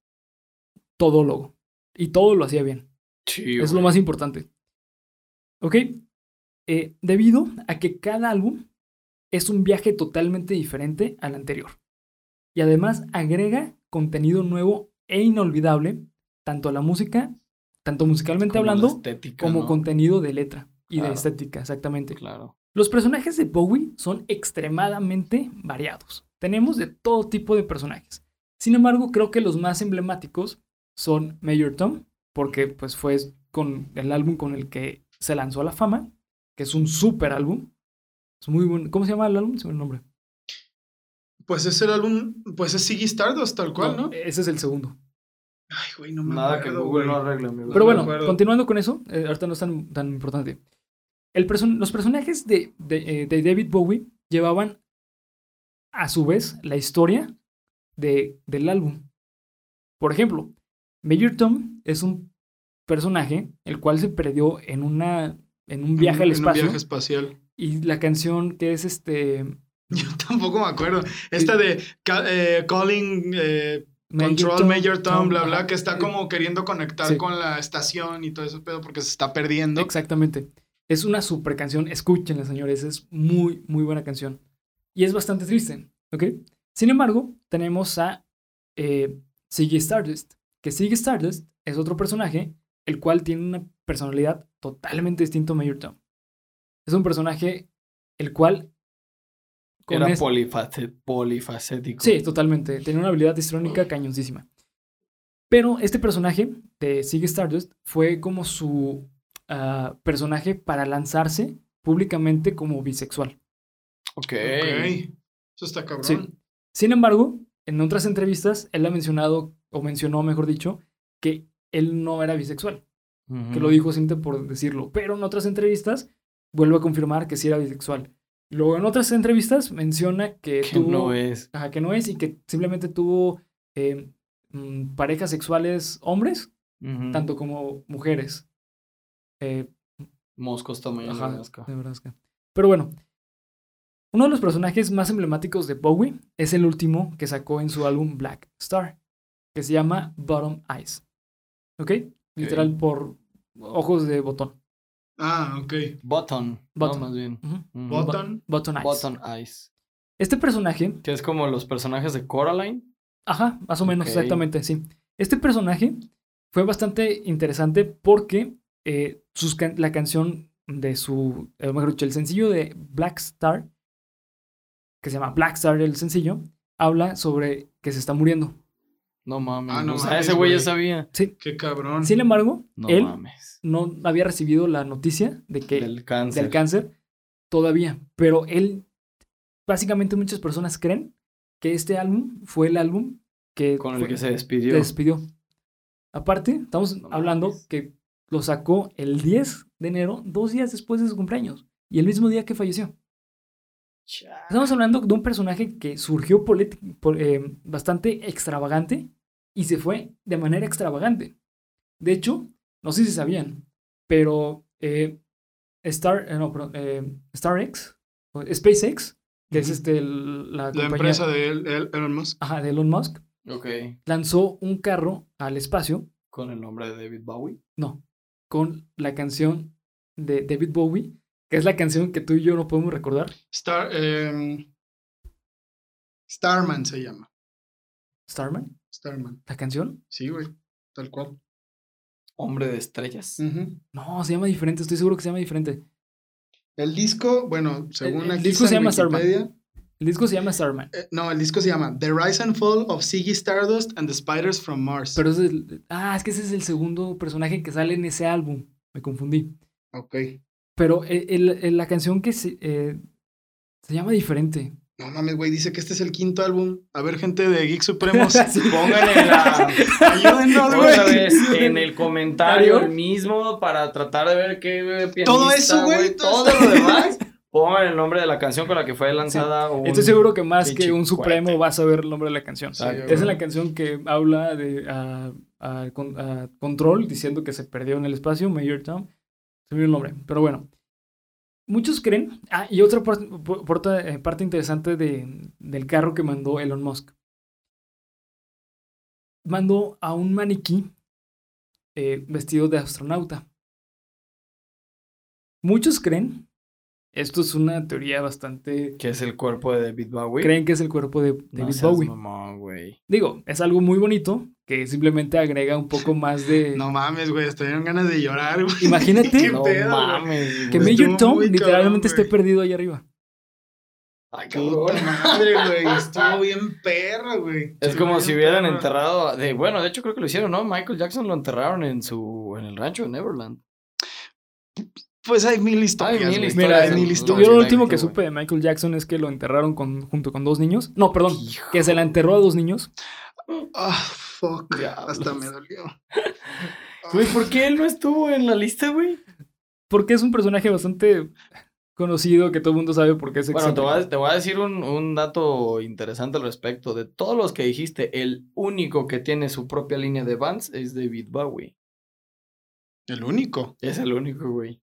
todólogo. Y todo lo hacía bien. Es lo más importante. ¿Ok? Eh, debido a que cada álbum es un viaje totalmente diferente al anterior. Y además agrega contenido nuevo e inolvidable, tanto a la música, tanto musicalmente Como hablando, estética, como ¿no? contenido de letra y de estética, exactamente. Claro. Los personajes de Bowie son extremadamente variados. Tenemos de todo tipo de personajes. Sin embargo, creo que los más emblemáticos son Mayor Tom, porque pues fue con el álbum con el que se lanzó a la fama, que es un super álbum. Es muy bueno. ¿Cómo se llama el álbum? Se me el nombre. Pues es el álbum, pues es Ziggy Stardust, tal cual, ¿no? Ese es el segundo. Ay, güey, no me Nada que Google güey. no arregle, amigo. Pero bueno, continuando con eso, eh, ahorita no es tan, tan importante. El person- los personajes de, de, eh, de David Bowie llevaban a su vez la historia de, del álbum. Por ejemplo, Major Tom es un personaje el cual se perdió en, una, en un viaje al En un espacio. viaje espacial. Y la canción que es este... Yo tampoco me acuerdo. Esta de eh, Calling eh, Major Control Tom, Major Tom, bla, bla, que está como queriendo conectar Sí. con la estación y todo ese pedo porque se está perdiendo. Exactamente. Es una super canción. Escúchenla, señores. Es muy, muy buena canción. Y es bastante triste, ¿ok? Sin embargo, tenemos a eh, Ziggy Stardust. Que Ziggy Stardust es otro personaje el cual tiene una personalidad totalmente distinta a Major Tom. Es un personaje el cual... con Era polifacet- polifacético. Sí, totalmente. Tenía una habilidad histrónica cañoncísima. Pero este personaje de Ziggy Stardust fue como su ah, personaje para lanzarse públicamente como bisexual. Ok. Ok. Eso está cabrón. Sí. Sin embargo, en otras entrevistas, él ha mencionado, o mencionó, mejor dicho, que él no era bisexual. Que lo dijo simplemente por decirlo. Pero en otras entrevistas, vuelve a confirmar que sí era bisexual. Luego en otras entrevistas menciona que, Que tuvo... no es. Ajá, que no es y que simplemente tuvo eh, mm, parejas sexuales hombres, tanto como mujeres. Eh, Moscos tamaño Nebraska. Nebraska. Pero bueno, uno de los personajes más emblemáticos de Bowie es el último que sacó en su álbum Black Star, que se llama Bottom Eyes. ¿Ok? Literal por ojos de botón. Ah, ok. Button. Button. No, más bien. Ujú. Button. Button Eyes. Button Eyes. Este personaje, Que es como los personajes de Coraline. ajá, más o menos, exactamente, sí. Este personaje fue bastante interesante porque eh, sus can- la canción de su, mejor dicho, el sencillo de Black Star, que se llama Black Star el sencillo, habla sobre que se está muriendo. No mames. Ah, no o sea, mames, ese güey ya sabía. Qué cabrón. Sin embargo, No él mames. no había recibido la noticia de que Del cáncer. del cáncer todavía, pero él, básicamente muchas personas creen que este álbum fue el álbum que, Con el fue- que se despidió. despidió. Aparte, estamos No hablando mames. que lo sacó el 10 de enero, dos días después de su cumpleaños, y el mismo día que falleció. Estamos hablando de un personaje que surgió por- eh, bastante extravagante y se fue de manera extravagante. De hecho, no sé si sabían, pero eh, Star, eh, no, perdón, eh, StarX, o SpaceX, que es este, el- la, La compañía empresa de Elon Musk. ajá, de Elon Musk, Ok. lanzó un carro al espacio, Con el nombre de David Bowie. no, con la canción de David Bowie, que es la canción que tú y yo no podemos recordar. Star, em, Starman se llama. Starman, Starman. la canción. Sí, güey. Tal cual. Hombre de estrellas. No, se llama diferente, estoy seguro que se llama diferente. El disco, bueno, según el aquí disco se llama Starman. Wikipedia, El disco se llama Starman. eh, no, el disco se llama The Rise and Fall of Ziggy Stardust and the Spiders from Mars. Pero es el- ah, es que ese es el segundo personaje que sale en ese álbum. Me confundí. Ok. Pero el- la canción que se, eh, se llama diferente. No mames, güey, dice que este es el quinto álbum. A ver, gente de Geek Supremos. Sí. Pónganle la. Ayúdenos, Otra güey. vez en el comentario el mismo para tratar de ver qué eh, pianista, Todo eso, güey, Todo todo lo demás. Pongan el nombre de la canción con la que fue lanzada. un Estoy seguro que más que un supremo vas a ver el nombre de la canción. Sí. Es la canción que habla de con- a Control diciendo que se perdió en el espacio, Major Tom. Nombre, pero bueno. Muchos creen. Ah, y otra parte, eh, parte interesante de- del carro que mandó Elon Musk. Mandó a un maniquí eh, vestido de astronauta. Muchos creen. Esto es una teoría bastante. Que es el cuerpo de David Bowie. Creen que es el cuerpo de No David seas Bowie. Digo, es algo muy bonito que simplemente agrega un poco más de. No mames, güey, hasta dieron ganas de llorar, güey. Imagínate Qué No pedo, güey. mames. que. Major estuvo Tom literalmente cabrón, esté perdido ahí arriba. Ay, cabrón. madre, güey. Estuvo bien perro, güey. Es como si hubieran perro. enterrado. De, bueno, de hecho creo que lo hicieron, ¿no? Michael Jackson lo enterraron en su. en el rancho de Neverland. Pues hay mil historias. Hay mil historias. Mira, hay mil historias. yo lo último que supe de Michael Jackson es que lo enterraron con, junto con dos niños. No, perdón, Hijo. que se la enterró a dos niños. Ah, fuck. Diablos. Hasta me dolió. Güey, ¿por qué él no estuvo en la lista, güey? Porque es un personaje bastante conocido que todo el mundo sabe por qué es Bueno, te voy, a, excéntrico. te voy a decir un, un dato interesante al respecto. De todos los que dijiste, el único que tiene su propia línea de Vans es David Bowie. El único. Es el único, güey.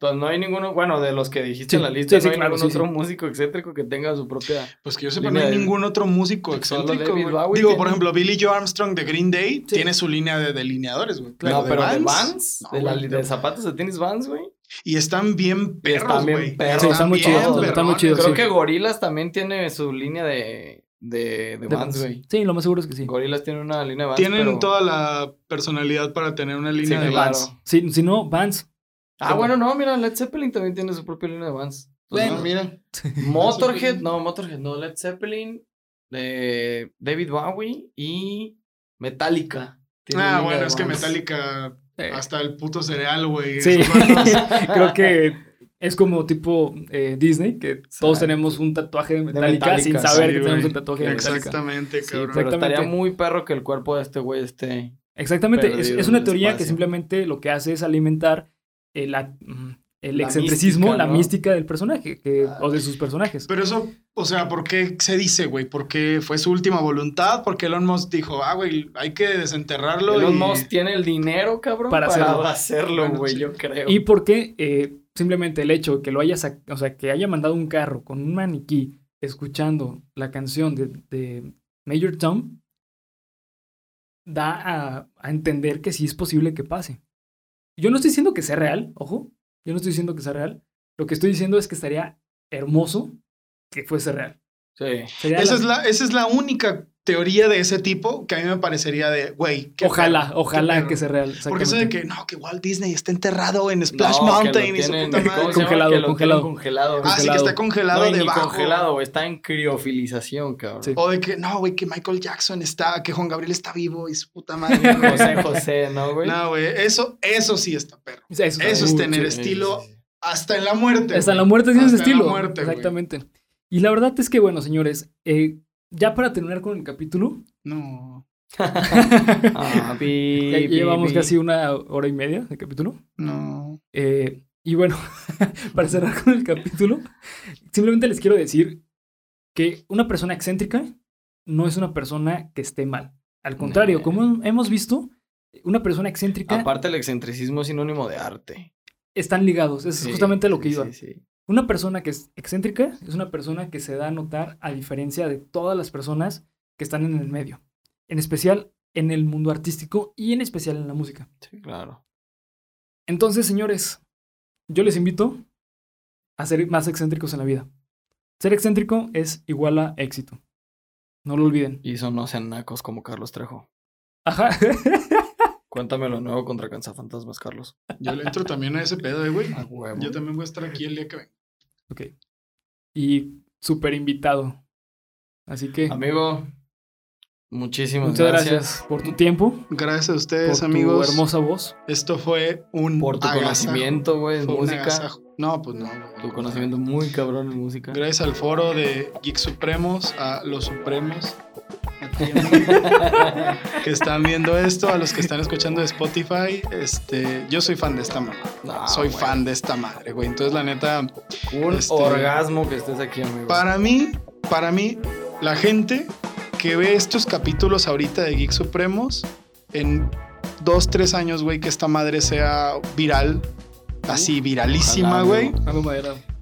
Entonces no hay ninguno, bueno, de los que dijiste Sí, en la lista, sí, sí, no hay claro, ningún sí, otro sí. músico excéntrico que tenga su propia. Pues que yo sepa, no hay de- ningún otro músico excéntrico. David güey. Bowie Digo, tiene- por ejemplo, Billy Joe Armstrong de Green Day Sí. tiene su línea de delineadores, güey. no, pero de Vans, Vans, no, de, la, de zapatos de tenis Vans, güey. Y están bien perros, están bien güey. perros. Sí, están muy chidos, están muy chidos, Creo sí. que Gorilas también tiene su línea de, de, de, De Vans, Vans. güey. Sí, lo más seguro es que sí. Gorilas tiene una línea de Vans. Tienen pero- toda la personalidad para tener una línea Sí, de claro. Vans. Si, si no, Vans. Ah, bueno, no, mira, Led Zeppelin también tiene su propia línea de Vans. Bueno, mira. Motorhead, no, Motorhead, no, Led Zeppelin, eh, David Bowie y Metallica. Ah, bueno, de es que. Metallica, Eh, hasta el puto cereal, güey. Sí, creo que es como tipo eh, Disney, que todos tenemos un tatuaje de Metallica, sin Metallica, saber sí, que tenemos un tatuaje de Metallica. Exactamente, Sí, cabrón. pero estaría muy perro que el cuerpo de este güey esté. Exactamente, es, una teoría que simplemente lo que hace es alimentar mm, el La excentricismo, mística, la mística del personaje que, Ah. o de sus personajes. Pero eso, o sea, ¿por qué se dice, güey? ¿Porque fue su última voluntad? Porque Elon Musk dijo, ah, güey, hay que desenterrarlo. Elon y- Musk tiene el dinero, cabrón, Para para, hacerlo. hacerlo, Bueno, güey, sí. yo creo. Y porque eh, simplemente el hecho de que lo haya, sac- o sea, que haya mandado un carro con un maniquí escuchando la canción de, de Major Tom, da a, a entender que sí es posible que pase. Yo no estoy diciendo que sea real, ojo, yo no estoy diciendo que sea real. Lo que estoy diciendo es que estaría hermoso que fuese real. Sí. Esa la- es, la, esa es la única teoría de ese tipo que a mí me parecería de, güey. Ojalá, perro, ojalá perro. que sea real. Porque eso de que no, que Walt Disney está enterrado en Splash No, que Mountain lo y su puta ¿cómo madre. Congelado, Que lo tienen congelado. congelado. Ah, sí, que está congelado No, debajo. congelado, está en criofilización, cabrón. Sí. O de que, no, güey, que Michael Jackson está, que Juan Gabriel está vivo y su puta madre. José José, ¿no, güey? No, güey, eso, eso sí está perro. Eso, Eso es tener sí. estilo hasta en la muerte. Hasta en la muerte tiene ese Hasta en la estilo. muerte. Exactamente. Y la verdad es que, bueno, señores, eh, ya para terminar con el capítulo, No, Ah, pi, ya pi, llevamos pi. casi una hora y media de capítulo. no. Eh, y bueno, para cerrar con el capítulo, simplemente les quiero decir que una persona excéntrica no es una persona que esté mal. Al contrario, como hemos visto, una persona excéntrica Aparte, el excentricismo es sinónimo de arte. están ligados. Eso Sí, es justamente lo sí, que iba. sí, sí. Una persona que es excéntrica es una persona que se da a notar a diferencia de todas las personas que están en el medio. En especial en el mundo artístico y en especial en la música. Sí, claro. Entonces, señores, yo les invito a ser más excéntricos en la vida. Ser excéntrico es igual a éxito. No lo olviden. Y eso no sean nacos como Carlos Trejo. Ajá. Cuéntame lo nuevo contra Canzafantasmas, Carlos. Yo le entro también a ese pedo, eh, güey. A huevo. Yo también voy a estar aquí el día que venga. Ok. Y súper invitado. Así que Amigo, muchísimas muchas gracias. gracias por tu tiempo, Gracias a por ustedes, tu amigos. hermosa voz. Esto fue un Por tu agasajo. conocimiento, güey, música. agasajo. No, pues no. Tu conocimiento muy cabrón en música. Gracias al foro de Geek Supremos, a los Supremos, que están viendo esto, a los que están escuchando de Spotify. Este, yo soy fan de esta madre. No, soy güey. fan de esta madre, güey. Entonces, la neta, Un Este- orgasmo que estés aquí, amigo. para mí, para mí, la gente que ve estos capítulos ahorita de Geek Supremos, en dos, tres años, güey, que esta madre sea viral, así viralísima, güey.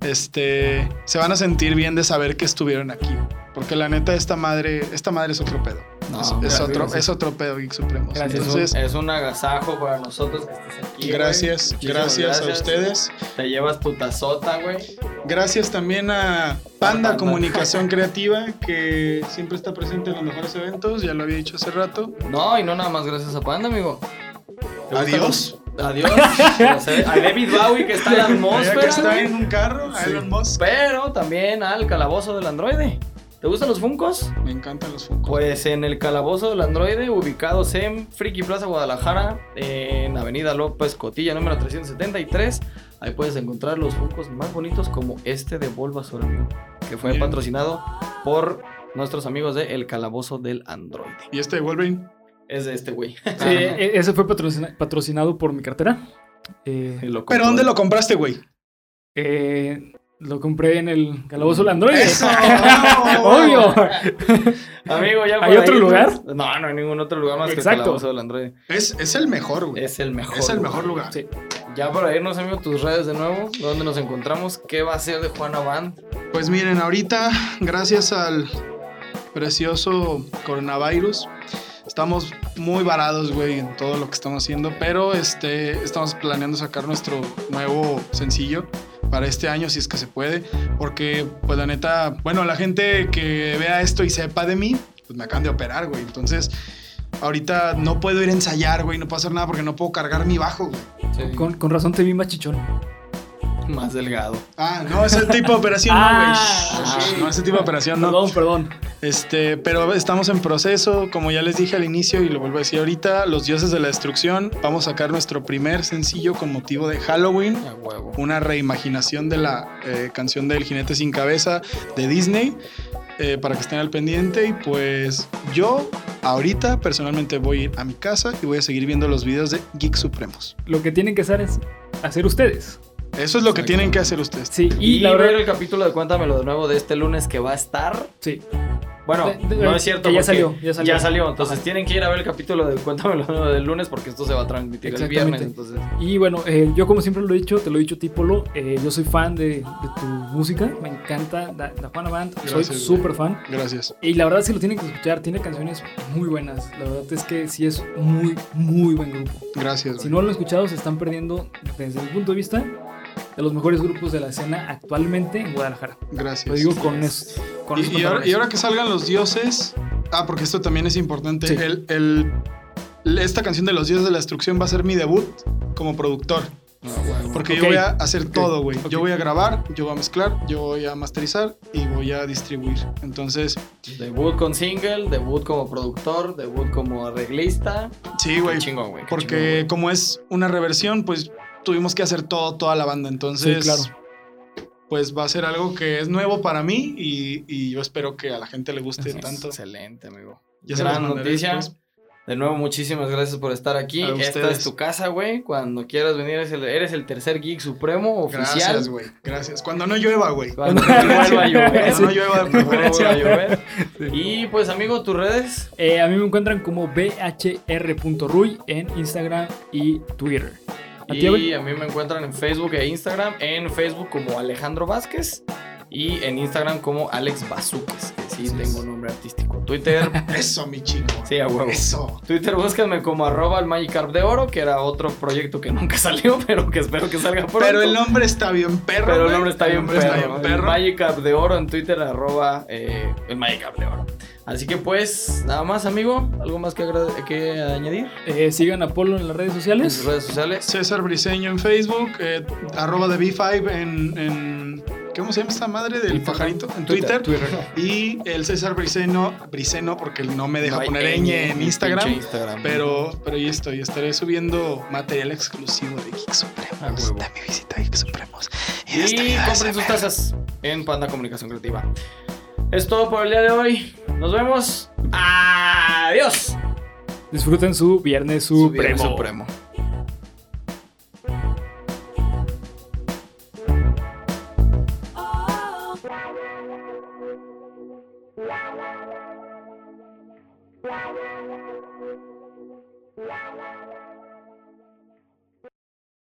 este, se van a sentir bien de saber que estuvieron aquí. Porque la neta, esta madre, esta madre es otro pedo. No, es, hombre, es otro, gracias. es otro pedo, Geek Supremos. Gracias. Es un- Entonces, es un agasajo para nosotros que estés aquí. gracias, gracias, a ustedes. Te llevas tu tazota, güey. Gracias también a Panda. Comunicación Creativa, que siempre está presente en los mejores eventos. Ya lo había dicho hace rato. No, y no nada más gracias a Panda, amigo. ¿Te gustan Adiós. Adiós. A David Bowie que está en la atmósfera. que está en un carro, a Sí. Elon Musk. Pero también al calabozo del androide. ¿Te gustan los Funcos? Me encantan los Funkos. Pues en el calabozo del androide, ubicados en Friki Plaza Guadalajara, en Avenida López Cotilla, número 373. Ahí puedes encontrar los Funcos más bonitos como este de Bulbasaur, amigo, que fue patrocinado por nuestros amigos de El Calabozo del Androide. ¿Y este de Wolverine? Es de este güey. Sí, e- ese fue patrocina- patrocinado por mi cartera. Eh, ¿Pero dónde lo compraste, güey? eh, lo compré en el calabozo del Android. ¡Eso! Obvio. Amigo, ya ¿Hay otro ahí, lugar? pues, No, no hay ningún otro lugar más que el Exacto. Calabozo del Androide. Es, es el mejor, güey. Es el mejor. Es el güey. mejor lugar. Sí. Ya para irnos, amigo, tus redes de nuevo, ¿dónde nos encontramos? ¿Qué va a ser de Juana Band? Pues miren, ahorita, gracias al precioso coronavirus, estamos muy varados, güey, en todo lo que estamos haciendo, pero este, estamos planeando sacar nuestro nuevo sencillo para este año, si es que se puede, porque, pues la neta, bueno, la gente que vea esto y sepa de mí, pues me acaban de operar, güey, entonces... Ahorita no puedo ir a ensayar, güey, no puedo hacer nada porque no puedo cargar mi bajo, güey. Con, con razón te vi más chichón. Más delgado. Ah, no, ese tipo de operación Ah, no, güey. ok. No, ese tipo de operación no. Perdón, perdón. Este, pero estamos en proceso, como ya les dije al inicio y lo vuelvo a decir ahorita, Los Dioses de la Destrucción, vamos a sacar nuestro primer sencillo con motivo de Halloween, A huevo. una reimaginación de la eh, canción del jinete sin cabeza de Disney, eh, para que estén al pendiente y pues yo ahorita personalmente voy a ir a mi casa y voy a seguir viendo los videos de Geek Supremos. Lo que tienen que hacer es hacer ustedes. Eso es lo que tienen que hacer ustedes. Sí, Y, y, la ver verdad, el capítulo de Cuéntamelo de nuevo de este lunes que va a estar. sí. Bueno, De- de- no es cierto. ya porque salió, ya salió. Entonces Ajá. tienen que ir a ver el capítulo de Cuéntamelo de nuevo del lunes porque esto se va a transmitir el viernes. Entonces, Y bueno, eh, yo como siempre lo he dicho, te lo he dicho Tipolo, eh, yo soy fan de, de tu música, me encanta la, la Juana Band, soy súper fan. Gracias. Y la verdad sí lo tienen que escuchar, tiene canciones muy buenas, la verdad es que sí es muy, muy buen grupo. Gracias. Si güey. no lo han escuchado, se están perdiendo, desde mi punto de vista, de los mejores grupos de la escena actualmente en Guadalajara. Gracias. Lo digo con eso. Con y, y ahora, pantalones. y ahora que salgan los dioses. Ah, porque esto también es importante. Sí. El, el- esta canción de los dioses de la destrucción va a ser mi debut como productor. Porque Ok. yo voy a hacer todo, güey. Yo voy a grabar, yo voy a mezclar, yo voy a masterizar y voy a distribuir. Entonces, debut con single, debut como productor, debut como arreglista. sí, güey. chingón, güey. Porque chingón, güey. como es una reversión, pues tuvimos que hacer todo, toda la banda. Entonces, Sí, claro. pues va a ser algo que es nuevo para mí y, y yo espero que a la gente le guste Es tanto. Excelente, amigo. Ya Gran mandaré noticia. después. De nuevo, muchísimas gracias por estar aquí. A Esta ustedes. es tu casa, güey. Cuando quieras venir, eres el, eres el tercer geek supremo oficial. Gracias, güey. Gracias. Cuando no llueva, güey. Cuando no vuelva a llover. Cuando no llueva de Cuando no preferencia. llover. Y pues, amigo, tus redes. Eh, a mí me encuentran como bhr.ruy en Instagram y Twitter. ¿A Y a mí me encuentran en Facebook e Instagram. En Facebook como Alejandro Vázquez. Y en Instagram como Alex Bazuques, que sí tengo nombre artístico. Twitter, Eso, mi chico. sí, a huevo. Eso. Twitter, búsquenme como arroba el Magikarp de Oro, que era otro proyecto que nunca salió, pero que espero que salga pronto. Pero el nombre está bien perro. Pero el nombre está bien nombre perro. está bien El perro. Magikarp de Oro en Twitter, arroba eh, el Magikarp de Oro. Así que pues, nada más, amigo. ¿Algo más que, que añadir? Eh, sigan a Polo en las redes En sociales. sus redes sociales. César Briseño en Facebook, eh, arroba de B5 en, en- ¿Cómo se llama esta madre del Instagram. pajarito? En Twitter. Twitter. Y el César Briceno, Briceno porque no me deja No poner ñ en Instagram. Pero, pero y estoy, estaré subiendo material exclusivo de Geek Supremos. De mi visita a Geek Supremos. Y compren sus tazas en Panda Comunicación Creativa. Es todo por el día de hoy. Nos vemos. Adiós. Disfruten su Viernes Su Viernes Supremo. 啦啦啦啦啦啦啦啦啦